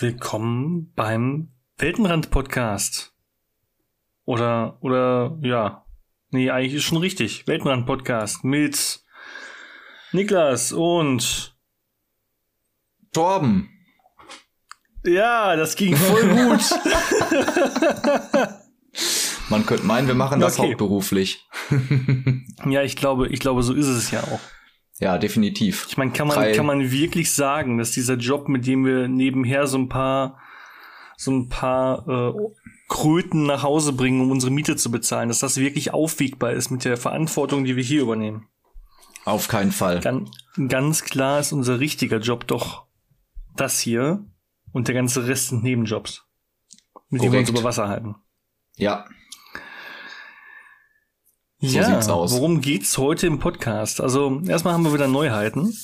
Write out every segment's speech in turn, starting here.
Willkommen beim Weltenrand-Podcast. Oder, oder, ja. Nee, eigentlich ist schon richtig. Weltenrand-Podcast mit Niklas und Torben. Ja, das ging voll gut. Man könnte meinen, wir machen das okay. hauptberuflich. ja, ich glaube, ich glaube, so ist es ja auch. Ja, definitiv. Ich meine, kann man, kann man wirklich sagen, dass dieser Job, mit dem wir nebenher so ein paar, so ein paar äh, Kröten nach Hause bringen, um unsere Miete zu bezahlen, dass das wirklich aufwiegbar ist mit der Verantwortung, die wir hier übernehmen? Auf keinen Fall. Ganz, ganz klar ist unser richtiger Job doch das hier und der ganze Rest sind Nebenjobs, mit denen wir uns über Wasser halten. Ja, so ja, sieht's aus. Worum geht's heute im Podcast? Also, erstmal haben wir wieder Neuheiten.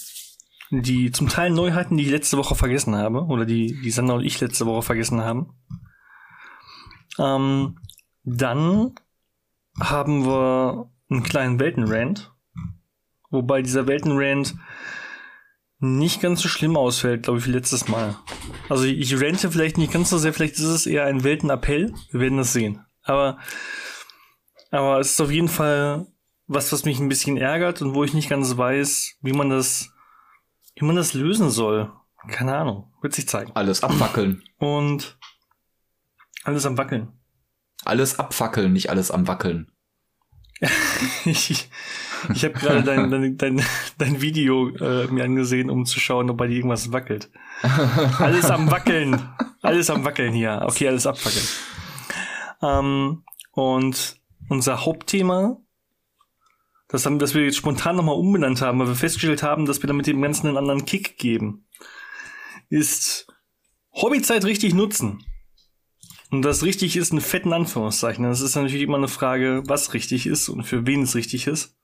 Die, zum Teil Neuheiten, die ich letzte Woche vergessen habe. Oder die, die Sandra und ich letzte Woche vergessen haben. Ähm, dann haben wir einen kleinen Weltenrand. Wobei dieser Weltenrand nicht ganz so schlimm ausfällt, glaube ich, wie letztes Mal. Also ich rente vielleicht nicht ganz so sehr, vielleicht ist es eher ein Weltenappell. Wir werden das sehen. Aber aber es ist auf jeden Fall was, was mich ein bisschen ärgert und wo ich nicht ganz weiß, wie man das, wie man das lösen soll. Keine Ahnung. Wird sich zeigen. Alles abwackeln. Und alles am Wackeln. Alles abfackeln, nicht alles am Wackeln. ich ich habe gerade dein, dein, dein, dein Video äh, mir angesehen, um zu schauen, ob bei dir irgendwas wackelt. Alles am Wackeln. Alles am Wackeln hier. Okay, alles abwackeln. Ähm, und unser Hauptthema, das haben, das wir jetzt spontan nochmal umbenannt haben, weil wir festgestellt haben, dass wir damit dem Ganzen einen anderen Kick geben, ist Hobbyzeit richtig nutzen. Und das richtig ist in fetten Anführungszeichen. Das ist natürlich immer eine Frage, was richtig ist und für wen es richtig ist.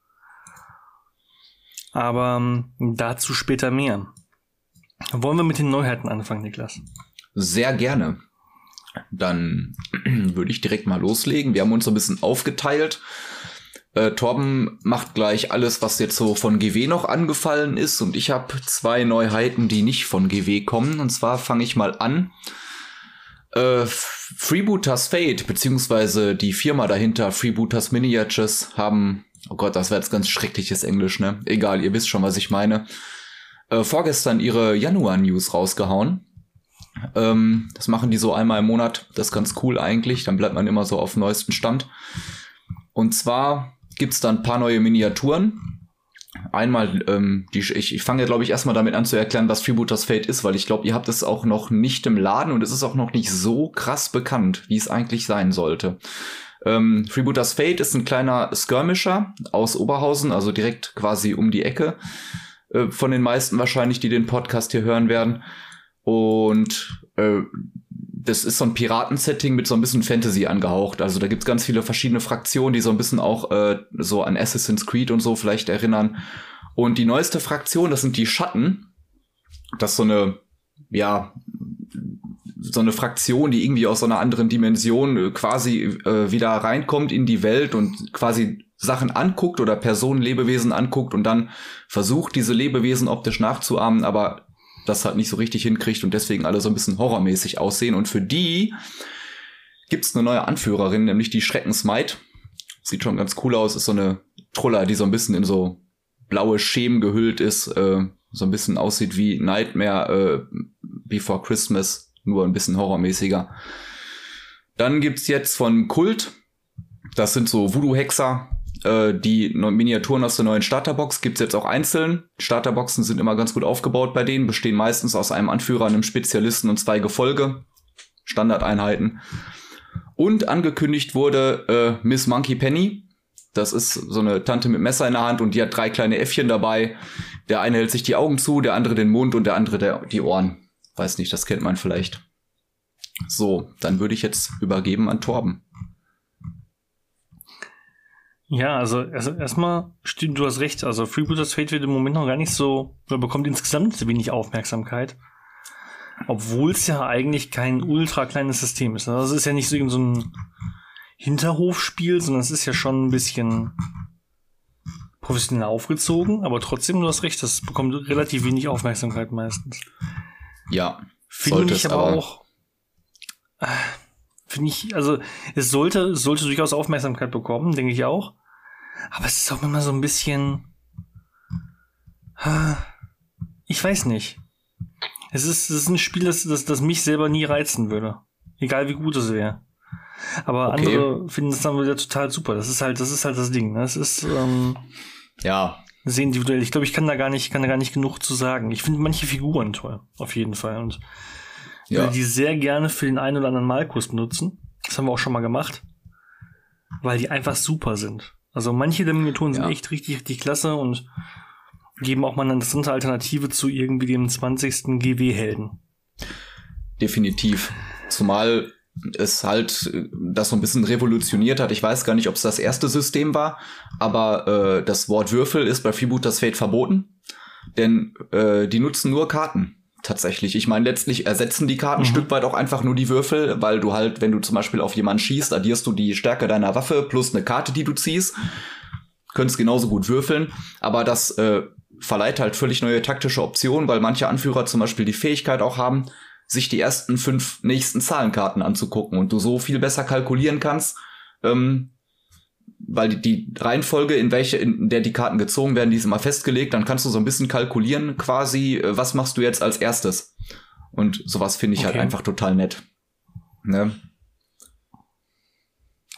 Aber ähm, dazu später mehr. Wollen wir mit den Neuheiten anfangen, Niklas? Sehr gerne. Dann würde ich direkt mal loslegen. Wir haben uns so ein bisschen aufgeteilt. Äh, Torben macht gleich alles, was jetzt so von GW noch angefallen ist. Und ich habe zwei Neuheiten, die nicht von GW kommen. Und zwar fange ich mal an. Äh, Freebooters Fate, beziehungsweise die Firma dahinter, Freebooters Miniatures, haben, oh Gott, das wäre jetzt ganz schreckliches Englisch, ne? Egal, ihr wisst schon, was ich meine. Äh, vorgestern ihre Januar-News rausgehauen. Ähm, das machen die so einmal im Monat. Das ist ganz cool eigentlich. Dann bleibt man immer so auf neuesten Stand. Und zwar gibt's da ein paar neue Miniaturen. Einmal, ähm, die, ich, ich fange glaube ich, erstmal damit an zu erklären, was Freebooters Fate ist, weil ich glaube, ihr habt es auch noch nicht im Laden und es ist auch noch nicht so krass bekannt, wie es eigentlich sein sollte. Ähm, Freebooters Fate ist ein kleiner Skirmisher aus Oberhausen, also direkt quasi um die Ecke. Äh, von den meisten wahrscheinlich, die den Podcast hier hören werden. Und äh, das ist so ein Piraten-Setting mit so ein bisschen Fantasy angehaucht. Also da gibt's ganz viele verschiedene Fraktionen, die so ein bisschen auch äh, so an Assassin's Creed und so vielleicht erinnern. Und die neueste Fraktion, das sind die Schatten. Das ist so eine, ja, so eine Fraktion, die irgendwie aus so einer anderen Dimension äh, quasi äh, wieder reinkommt in die Welt und quasi Sachen anguckt oder Personen, Lebewesen anguckt und dann versucht, diese Lebewesen optisch nachzuahmen, aber das halt nicht so richtig hinkriegt und deswegen alle so ein bisschen horrormäßig aussehen. Und für die gibt's eine neue Anführerin, nämlich die Schreckensmaid. Sieht schon ganz cool aus, ist so eine Truller, die so ein bisschen in so blaue Schemen gehüllt ist, äh, so ein bisschen aussieht wie Nightmare äh, Before Christmas, nur ein bisschen horrormäßiger. Dann gibt's jetzt von Kult, das sind so Voodoo-Hexer, äh, die Miniaturen aus der neuen Starterbox gibt's jetzt auch einzeln. Starterboxen sind immer ganz gut aufgebaut bei denen, bestehen meistens aus einem Anführer, einem Spezialisten und zwei Gefolge. Standardeinheiten. Und angekündigt wurde äh, Miss Monkey Penny. Das ist so eine Tante mit Messer in der Hand und die hat drei kleine Äffchen dabei. Der eine hält sich die Augen zu, der andere den Mund und der andere der, die Ohren. Weiß nicht, das kennt man vielleicht. So, dann würde ich jetzt übergeben an Torben. Ja, also, also erstmal stimmt, du hast recht. Also Freebooters Fate wird im Moment noch gar nicht so, oder bekommt insgesamt wenig Aufmerksamkeit. Obwohl es ja eigentlich kein ultra kleines System ist. Also es ist ja nicht so so ein Hinterhofspiel, sondern es ist ja schon ein bisschen professionell aufgezogen, aber trotzdem, du hast recht, das bekommt relativ wenig Aufmerksamkeit meistens. Ja, Finde ich aber, aber auch. Äh, Finde ich, also es sollte, es sollte durchaus Aufmerksamkeit bekommen, denke ich auch. Aber es ist auch immer so ein bisschen. Ich weiß nicht. Es ist, es ist ein Spiel, das, das, das mich selber nie reizen würde. Egal wie gut es wäre. Aber okay. andere finden es dann wieder total super. Das ist halt, das ist halt das Ding. Das ne? ist ähm, ja sehr individuell. Ich glaube, ich kann da gar nicht, kann da gar nicht genug zu sagen. Ich finde manche Figuren toll, auf jeden Fall. Und ja. die sehr gerne für den einen oder anderen Malkurs benutzen. Das haben wir auch schon mal gemacht. Weil die einfach super sind. Also manche der Miniaturen sind ja. echt richtig, richtig klasse und geben auch mal eine interessante Alternative zu irgendwie dem 20. GW-Helden. Definitiv. Zumal es halt das so ein bisschen revolutioniert hat. Ich weiß gar nicht, ob es das erste System war, aber äh, das Wort Würfel ist bei Freebooters Fate verboten, denn äh, die nutzen nur Karten tatsächlich. Ich meine, letztlich ersetzen die Karten mhm. ein Stück weit auch einfach nur die Würfel, weil du halt, wenn du zum Beispiel auf jemanden schießt, addierst du die Stärke deiner Waffe plus eine Karte, die du ziehst. Könntest genauso gut würfeln, aber das äh, verleiht halt völlig neue taktische Optionen, weil manche Anführer zum Beispiel die Fähigkeit auch haben, sich die ersten fünf nächsten Zahlenkarten anzugucken und du so viel besser kalkulieren kannst, ähm, weil die, die Reihenfolge, in welche, in der die Karten gezogen werden, die ist immer festgelegt, dann kannst du so ein bisschen kalkulieren quasi, äh, was machst du jetzt als erstes. Und sowas finde ich halt okay. halt einfach total nett. Ne?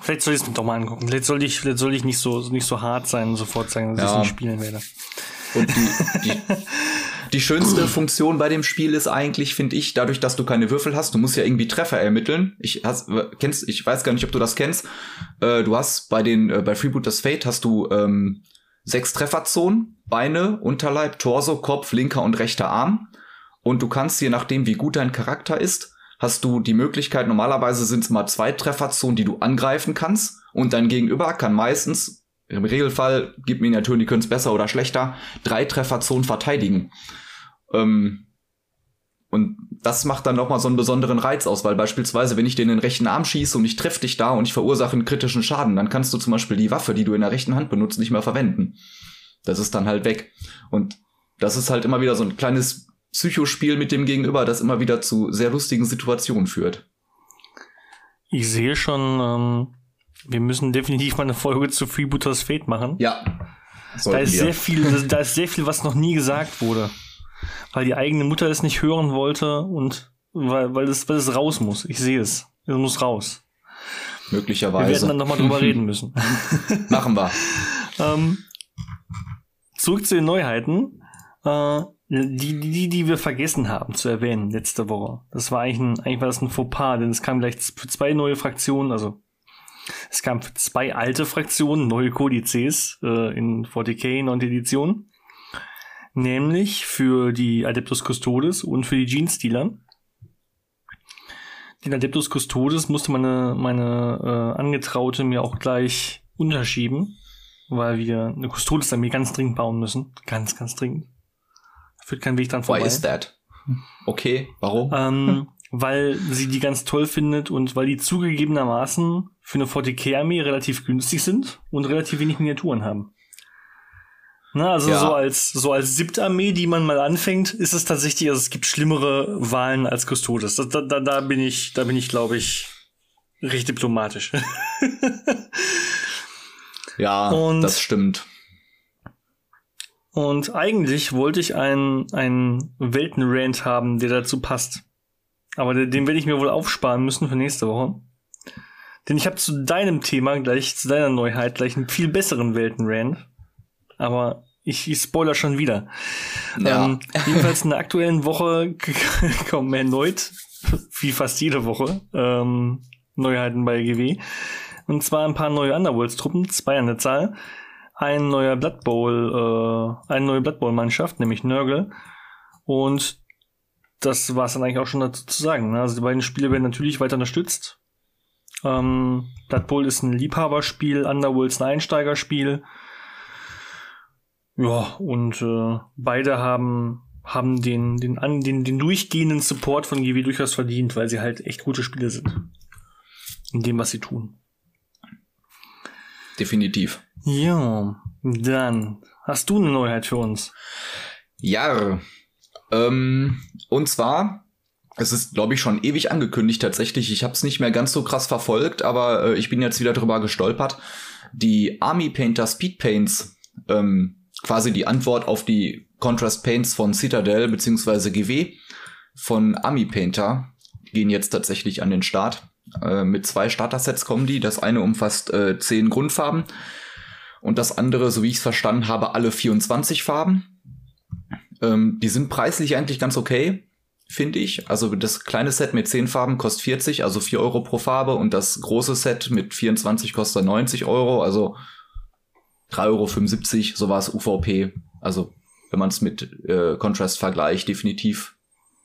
Vielleicht soll ich es mir doch mal angucken. Vielleicht soll ich, vielleicht soll ich nicht so, nicht so hart sein und sofort sagen, dass ja. ich es nicht spielen werde. Und die, die, die schönste Funktion bei dem Spiel ist eigentlich, finde ich, dadurch, dass du keine Würfel hast, du musst ja irgendwie Treffer ermitteln. Ich hast, kennst, ich weiß gar nicht, ob du das kennst. Äh, du hast bei den, äh, bei Freebooters Fate hast du ähm, sechs Trefferzonen, Beine, Unterleib, Torso, Kopf, linker und rechter Arm. Und du kannst, je nachdem, wie gut dein Charakter ist, hast du die Möglichkeit, normalerweise sind es mal zwei Trefferzonen, die du angreifen kannst. Und dein Gegenüber kann meistens, im Regelfall, gibt Miniaturen, die können es besser oder schlechter, drei Trefferzonen verteidigen. Ähm, und das macht dann nochmal so einen besonderen Reiz aus, weil beispielsweise, wenn ich dir in den rechten Arm schieße und ich treffe dich da und ich verursache einen kritischen Schaden, dann kannst du zum Beispiel die Waffe, die du in der rechten Hand benutzt, nicht mehr verwenden. Das ist dann halt weg. Und das ist halt immer wieder so ein kleines Psychospiel mit dem Gegenüber, das immer wieder zu sehr lustigen Situationen führt. Ich sehe schon, ähm, wir müssen definitiv mal eine Folge zu Freebooters Fate machen. Ja. Da ist wir. sehr viel, da ist sehr viel, was noch nie gesagt wurde weil die eigene Mutter es nicht hören wollte und weil, weil, es, weil es raus muss. Ich sehe es. Es muss raus. Möglicherweise. Wir werden dann nochmal drüber reden müssen. Machen wir. ähm, zurück zu den Neuheiten. Äh, die, die, die wir vergessen haben zu erwähnen letzte Woche. Das war eigentlich, ein, eigentlich war das ein Fauxpas, denn es kam gleich für zwei neue Fraktionen, also es kam für zwei alte Fraktionen, neue Kodizes äh, in 40k 9. Edition nämlich für die Adeptus Custodes und für die Jeans-Dealer. Den Adeptus Custodes musste meine, meine äh, Angetraute mir auch gleich unterschieben, weil wir eine Custodes-Armee ganz dringend bauen müssen. Ganz, ganz dringend. Da führt kein Weg dran vorbei. Why is that? Okay, warum? Ähm, weil sie die ganz toll findet und weil die zugegebenermaßen für eine 40k-Armee relativ günstig sind und relativ wenig Miniaturen haben. Ne, also ja. so als so als Siebtarmee, die man mal anfängt, ist es tatsächlich, also es gibt schlimmere Wahlen als Custodes. Da, da, da bin ich, da bin ich, glaube ich, recht diplomatisch. ja, und, das stimmt. Und eigentlich wollte ich einen, einen Weltenrand haben, der dazu passt. Aber den, den werde ich mir wohl aufsparen müssen für nächste Woche. Denn ich habe zu deinem Thema gleich, zu deiner Neuheit gleich einen viel besseren Weltenrand aber ich, ich spoiler schon wieder. Ja. Ähm, jedenfalls in der aktuellen Woche kommen erneut, wie fast jede Woche, ähm, Neuheiten bei GW. Und zwar ein paar neue Underworlds-Truppen, zwei an der Zahl. Ein neuer Blood Bowl, äh, eine neue Blood Bowl-Mannschaft, nämlich Nörgel. Und das war es dann eigentlich auch schon dazu zu sagen. Ne? Also die beiden Spiele werden natürlich weiter unterstützt. Ähm, Blood Bowl ist ein Liebhaberspiel, Underworlds ein Einsteigerspiel. Ja, und äh, beide haben haben den, den, an, den, den durchgehenden Support von GW durchaus verdient, weil sie halt echt gute Spiele sind. In dem, was sie tun. Definitiv. Ja, dann hast du eine Neuheit für uns. Ja, ähm, und zwar es ist, glaube ich, schon ewig angekündigt tatsächlich. Ich habe es nicht mehr ganz so krass verfolgt, aber äh, ich bin jetzt wieder drüber gestolpert. Die Army Painter Speed Paints, ähm, quasi die Antwort auf die Contrast Paints von Citadel beziehungsweise GW von Army Painter, gehen jetzt tatsächlich an den Start. Äh, mit zwei Starter-Sets kommen die. Das eine umfasst äh, zehn Grundfarben und das andere, so wie ich es verstanden habe, alle 24 Farben. Ähm, die sind preislich eigentlich ganz okay finde ich. Also das kleine Set mit 10 Farben kostet 40, also 4 Euro pro Farbe und das große Set mit 24 kostet 90 Euro, also 3,75 Euro, so war es UVP. Also wenn man es mit äh, Contrast vergleicht, definitiv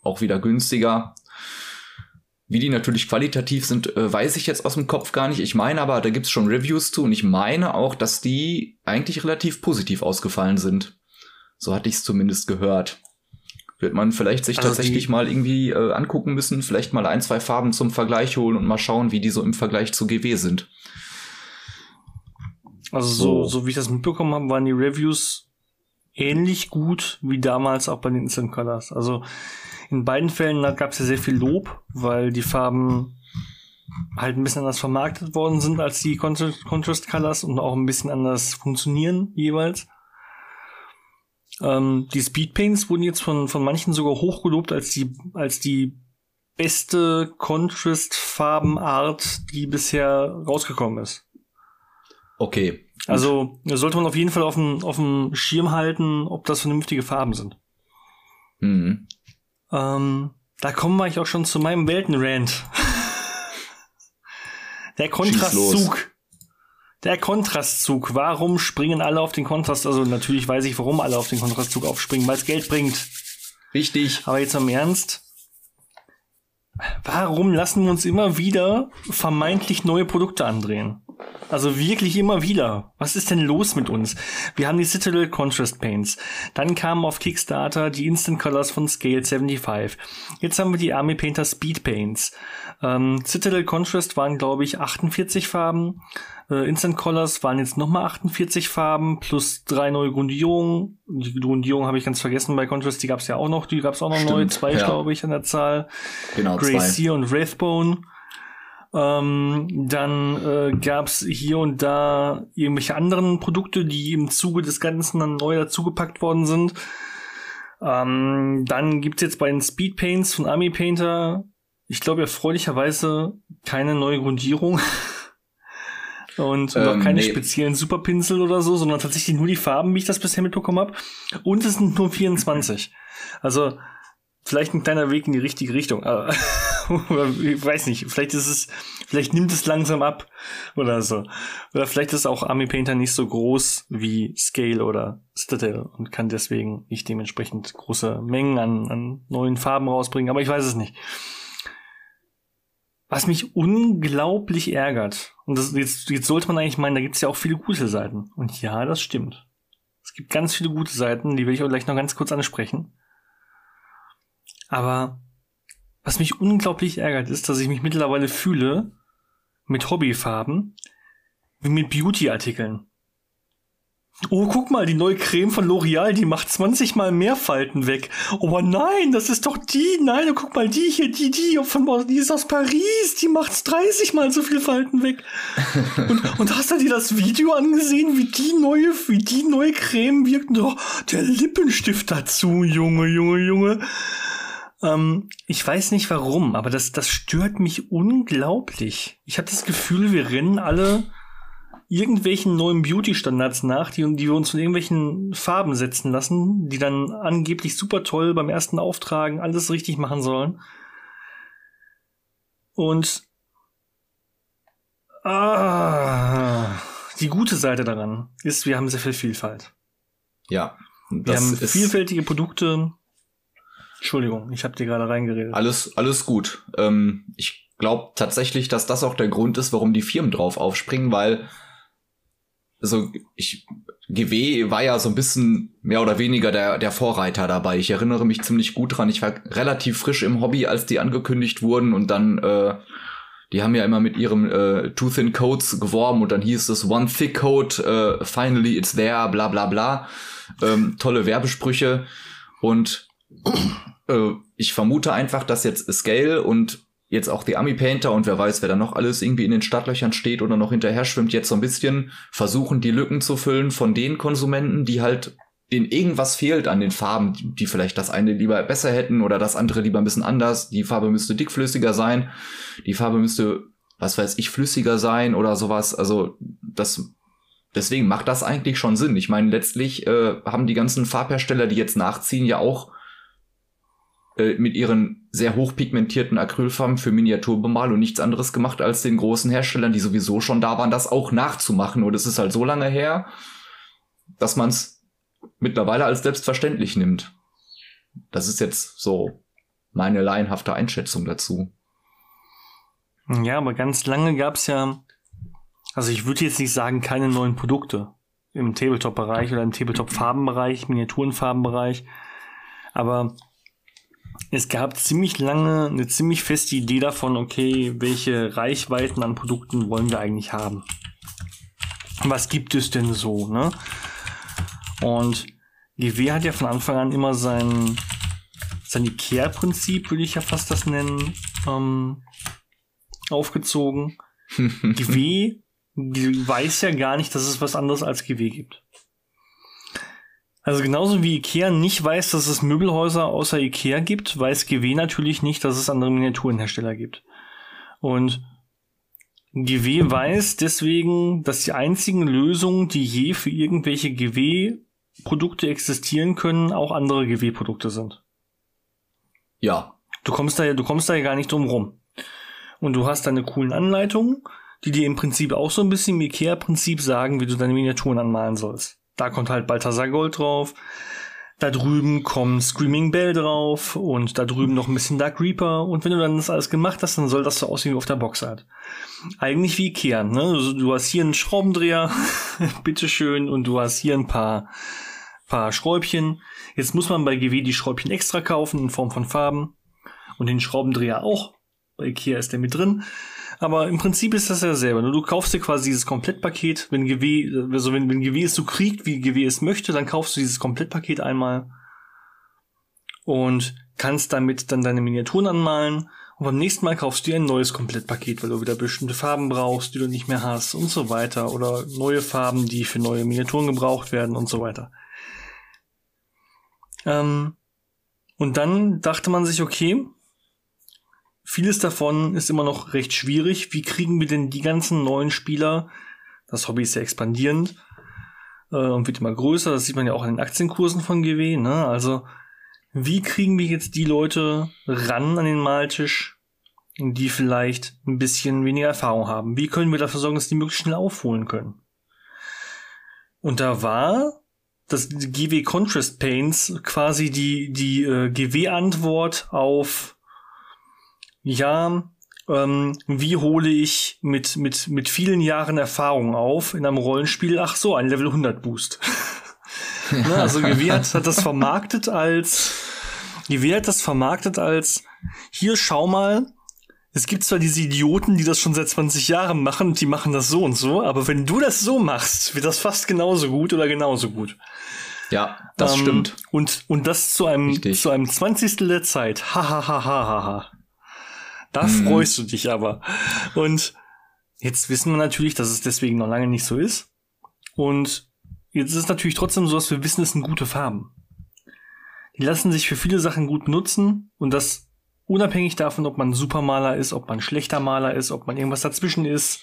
auch wieder günstiger. Wie die natürlich qualitativ sind, äh, weiß ich jetzt aus dem Kopf gar nicht. Ich meine aber, da gibt's schon Reviews zu und ich meine auch, dass die eigentlich relativ positiv ausgefallen sind. So hatte ich es zumindest gehört wird man vielleicht sich also tatsächlich mal irgendwie äh, angucken müssen, vielleicht mal ein, zwei Farben zum Vergleich holen und mal schauen, wie die so im Vergleich zu GW sind. Also so, so, so wie ich das mitbekommen habe, waren die Reviews ähnlich gut wie damals auch bei den Instant Colors. Also in beiden Fällen gab es ja sehr viel Lob, weil die Farben halt ein bisschen anders vermarktet worden sind als die Contrast Colors und auch ein bisschen anders funktionieren jeweils. Ähm, die Speedpaints wurden jetzt von, von manchen sogar hochgelobt als die, als die beste Contrast-Farbenart, die bisher rausgekommen ist. Okay. Also sollte man auf jeden Fall auf dem, auf dem Schirm halten, ob das vernünftige Farben sind. Mhm. Ähm, da kommen wir eigentlich auch schon zu meinem Weltenrand. Der Kontrastzug. Der Kontrastzug. Warum springen alle auf den Kontrast? Also natürlich weiß ich, warum alle auf den Kontrastzug aufspringen, weil es Geld bringt. Richtig. Aber jetzt am Ernst. Warum lassen wir uns immer wieder vermeintlich neue Produkte andrehen? Also wirklich immer wieder. Was ist denn los mit uns? Wir haben die Citadel Contrast Paints. Dann kamen auf Kickstarter die Instant Colors von Scale 75. Jetzt haben wir die Army Painter Speed Paints. Ähm, Citadel Contrast waren, glaube ich, 48 Farben. Äh, Instant Colors waren jetzt nochmal 48 Farben plus drei neue Grundierungen. Die Grundierung habe ich ganz vergessen bei Contrast, die gab es ja auch noch, die gab es auch noch Stimmt, neu, zwei, ja. glaube ich, an der Zahl. Genau, Grey Sea und Wraithbone. Ähm, dann äh, gab es hier und da irgendwelche anderen Produkte, die im Zuge des Ganzen dann neu dazugepackt worden sind. Ähm, dann gibt's jetzt bei den Speed Paints von Army Painter, ich glaube erfreulicherweise keine neue Grundierung. und ähm, auch keine nee. speziellen Superpinsel oder so, sondern tatsächlich nur die Farben, wie ich das bisher mitbekommen habe. Und es sind nur 24. Also vielleicht ein kleiner Weg in die richtige Richtung. Ich weiß nicht, vielleicht ist es, vielleicht nimmt es langsam ab oder so. Oder vielleicht ist auch Army Painter nicht so groß wie Scale oder Citadel und kann deswegen nicht dementsprechend große Mengen an, an neuen Farben rausbringen. Aber ich weiß es nicht. Was mich unglaublich ärgert, und das, jetzt, jetzt sollte man eigentlich meinen, da gibt es ja auch viele gute Seiten. Und ja, das stimmt. Es gibt ganz viele gute Seiten, die will ich auch gleich noch ganz kurz ansprechen. Aber was mich unglaublich ärgert, ist, dass ich mich mittlerweile fühle mit Hobbyfarben wie mit Beauty-Artikeln. Oh, guck mal, die neue Creme von L'Oreal, die macht 20 mal mehr Falten weg. Oh nein, das ist doch die. Nein, guck mal, die hier, die, die, von, die ist aus Paris, die macht 30 mal so viel Falten weg. und, und hast du dir das Video angesehen, wie die neue, wie die neue Creme wirkt? Oh, der Lippenstift dazu, Junge, Junge, Junge. Ähm, ich weiß nicht warum, aber das, das stört mich unglaublich. Ich habe das Gefühl, wir rennen alle irgendwelchen neuen Beauty-Standards nach, die, die wir uns von irgendwelchen Farben setzen lassen, die dann angeblich super toll beim ersten Auftragen alles richtig machen sollen. Und ah, die gute Seite daran ist, wir haben sehr viel Vielfalt. Ja. wir haben vielfältige Produkte. Entschuldigung, ich habe dir gerade reingeredet. Alles, alles gut. Ähm, ich glaube tatsächlich, dass das auch der Grund ist, warum die Firmen drauf aufspringen, weil also ich GW war ja so ein bisschen mehr oder weniger der, der Vorreiter dabei. Ich erinnere mich ziemlich gut dran. Ich war relativ frisch im Hobby, als die angekündigt wurden und dann, äh, die haben ja immer mit ihrem äh, Two Thin Codes geworben und dann hieß es One Thick Code, äh, finally it's there, bla bla bla. Ähm, tolle Werbesprüche und äh, ich vermute einfach, dass jetzt Scale und jetzt auch die Army Painter und wer weiß, wer da noch alles irgendwie in den Startlöchern steht oder noch hinterher schwimmt, jetzt so ein bisschen versuchen, die Lücken zu füllen von den Konsumenten, die halt denen irgendwas fehlt an den Farben, die vielleicht das eine lieber besser hätten oder das andere lieber ein bisschen anders. Die Farbe müsste dickflüssiger sein, die Farbe müsste, was weiß ich, flüssiger sein oder sowas. Also das deswegen macht das eigentlich schon Sinn. Ich meine, letztlich äh, haben die ganzen Farbhersteller, die jetzt nachziehen, ja auch äh, mit ihren sehr hochpigmentierten Acrylfarben für Miniaturbemalung nichts anderes gemacht, als den großen Herstellern, die sowieso schon da waren, das auch nachzumachen. Und es ist halt so lange her, dass man es mittlerweile als selbstverständlich nimmt. Das ist jetzt so meine laienhafte Einschätzung dazu. Ja, aber ganz lange gab es ja, also ich würde jetzt nicht sagen, keine neuen Produkte im Tabletop-Bereich oder im Tabletop-Farbenbereich, Miniaturenfarbenbereich. Aber es gab ziemlich lange eine ziemlich feste Idee davon, okay, welche Reichweiten an Produkten wollen wir eigentlich haben? Was gibt es denn so, ne? Und GW hat ja von Anfang an immer sein, sein Ikea-Prinzip, würde ich ja fast das nennen, ähm, aufgezogen. GW weiß ja gar nicht, dass es was anderes als GW gibt. Also genauso wie Ikea nicht weiß, dass es Möbelhäuser außer Ikea gibt, weiß GW natürlich nicht, dass es andere Miniaturenhersteller gibt. Und GW weiß deswegen, dass die einzigen Lösungen, die je für irgendwelche GW-Produkte existieren können, auch andere GW-Produkte sind. Ja. Du kommst da ja, du kommst da ja gar nicht drum rum. Und du hast deine coolen Anleitungen, die dir im Prinzip auch so ein bisschen im Ikea-Prinzip sagen, wie du deine Miniaturen anmalen sollst. Da kommt halt Balthasar Gold drauf. Da drüben kommt Screaming Bell drauf und da drüben noch ein bisschen Dark Reaper. Und wenn du dann das alles gemacht hast, dann soll das so aussehen wie auf der Boxart. Eigentlich wie Ikea, ne? Also du hast hier einen Schraubendreher, bitteschön, und du hast hier ein paar, paar Schräubchen. Jetzt muss man bei GW die Schräubchen extra kaufen in Form von Farben. Und den Schraubendreher auch. Bei Ikea ist der mit drin. Aber im Prinzip ist das ja selber. Du kaufst dir quasi dieses Komplettpaket, wenn GW, also wenn, wenn GW es so kriegt, wie GW es möchte, dann kaufst du dieses Komplettpaket einmal und kannst damit dann deine Miniaturen anmalen. Und beim nächsten Mal kaufst du dir ein neues Komplettpaket, weil du wieder bestimmte Farben brauchst, die du nicht mehr hast und so weiter. Oder neue Farben, die für neue Miniaturen gebraucht werden und so weiter. Ähm, und dann dachte man sich, okay, Vieles davon ist immer noch recht schwierig. Wie kriegen wir denn die ganzen neuen Spieler? Das Hobby ist sehr expandierend und wird immer größer. Das sieht man ja auch an den Aktienkursen von GW. Ne? Also wie kriegen wir jetzt die Leute ran an den Maltisch, die vielleicht ein bisschen weniger Erfahrung haben? Wie können wir dafür sorgen, dass die möglichst schnell aufholen können? Und da war das GW Contrast Paints quasi die, die äh, GW-Antwort auf ja, ähm, wie hole ich mit, mit, mit vielen Jahren Erfahrung auf in einem Rollenspiel, ach so, ein Level 100 Boost. ne, also GW hat, hat das vermarktet als, GW hat das vermarktet als, hier schau mal, es gibt zwar diese Idioten, die das schon seit 20 Jahren machen, die machen das so und so, aber wenn du das so machst, wird das fast genauso gut oder genauso gut. Ja, das ähm, stimmt. Und, und das zu einem, Richtig. zu einem 20. der Zeit. Ha, ha, ha, ha, ha, ha. Da mhm. freust du dich aber. Und jetzt wissen wir natürlich, dass es deswegen noch lange nicht so ist. Und jetzt ist es natürlich trotzdem so, dass wir wissen, es sind gute Farben. Die lassen sich für viele Sachen gut nutzen und das unabhängig davon, ob man Supermaler ist, ob man schlechter Maler ist, ob man irgendwas dazwischen ist.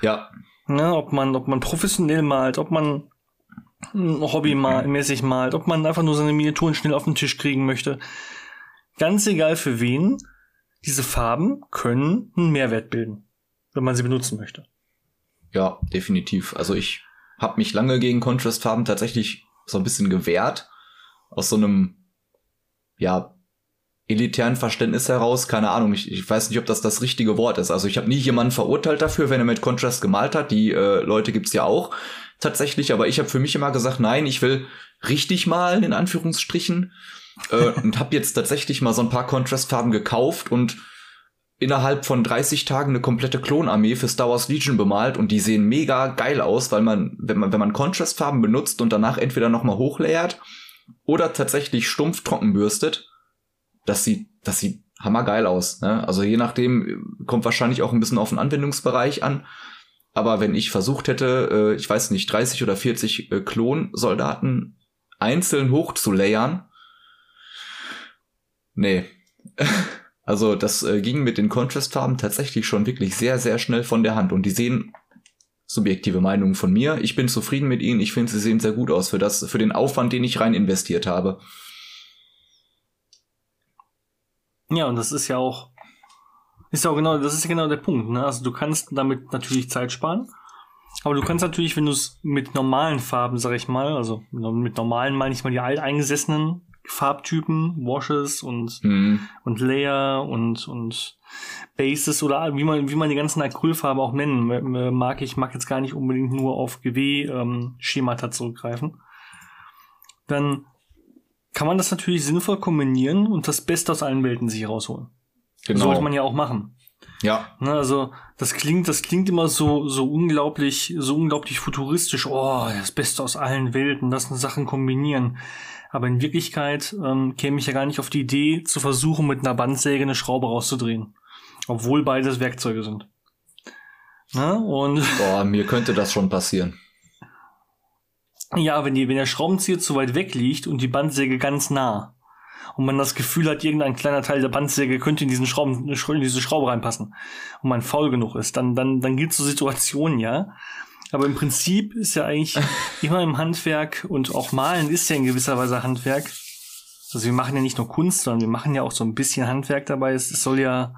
Ja. Ne, ob man, ob man professionell malt, ob man hobbymäßig malt, ob man einfach nur seine Miniaturen schnell auf den Tisch kriegen möchte. Ganz egal für wen diese Farben können einen Mehrwert bilden, wenn man sie benutzen möchte. Ja, definitiv. Also ich habe mich lange gegen Contrastfarben tatsächlich so ein bisschen gewehrt. Aus so einem, ja, elitären Verständnis heraus. Keine Ahnung, ich, ich weiß nicht, ob das das richtige Wort ist. Also ich habe nie jemanden verurteilt dafür, wenn er mit Contrast gemalt hat. Die äh, Leute gibt's ja auch tatsächlich. Aber ich habe für mich immer gesagt, nein, ich will richtig malen, in Anführungsstrichen äh, und habe jetzt tatsächlich mal so ein paar Contrast-Farben gekauft und innerhalb von 30 Tagen eine komplette Klonarmee für Star Wars Legion bemalt und die sehen mega geil aus, weil man, wenn man, wenn man Contrast-Farben benutzt und danach entweder nochmal hochlayert oder tatsächlich stumpf trocken bürstet, das sieht, das sieht hammergeil aus. Ne? Also je nachdem kommt wahrscheinlich auch ein bisschen auf den Anwendungsbereich an. Aber wenn ich versucht hätte, äh, ich weiß nicht, 30 oder 40 äh, Klonsoldaten einzeln hochzulayern, nee. also das äh, ging mit den Contrast-Farben tatsächlich schon wirklich sehr, sehr schnell von der Hand. Und die sehen subjektive Meinung von mir. Ich bin zufrieden mit ihnen. Ich finde, sie sehen sehr gut aus für das, für den Aufwand, den ich rein investiert habe. Ja, und das ist ja auch, ist ja auch genau, das ist ja genau der Punkt, ne? Also du kannst damit natürlich Zeit sparen. Aber du kannst natürlich, wenn du es mit normalen Farben, sag ich mal, also mit normalen meine ich mal die alteingesessenen Farbtypen, Washes und, mhm. und Layer und, und Bases oder wie man, wie man die ganzen Acrylfarben auch nennen mag. Ich mag jetzt gar nicht unbedingt nur auf GW-Schemata ähm, zurückgreifen. Dann kann man das natürlich sinnvoll kombinieren und das Beste aus allen Welten sich rausholen. Genau. Sollte man ja auch machen. Ja. Ne, also das klingt, das klingt immer so so unglaublich, so unglaublich futuristisch. Oh, das Beste aus allen Welten, das sind Sachen kombinieren. Aber in Wirklichkeit ähm, käme ich ja gar nicht auf die Idee, zu versuchen, mit einer Bandsäge eine Schraube rauszudrehen. Obwohl beides Werkzeuge sind. Na, ne, und Boah, mir könnte das schon passieren. Ja, wenn, die, wenn der Schraubenzieher zu weit weg liegt und die Bandsäge ganz nah und man das Gefühl hat, irgendein kleiner Teil der Bandsäge könnte in diesen Schrauben, in diese Schraube reinpassen und man faul genug ist, dann, dann, dann gibt es so Situationen, ja. Aber im Prinzip ist ja eigentlich immer im Handwerk und auch Malen ist ja in gewisser Weise Handwerk. Also wir machen ja nicht nur Kunst, sondern wir machen ja auch so ein bisschen Handwerk dabei. Es, es soll ja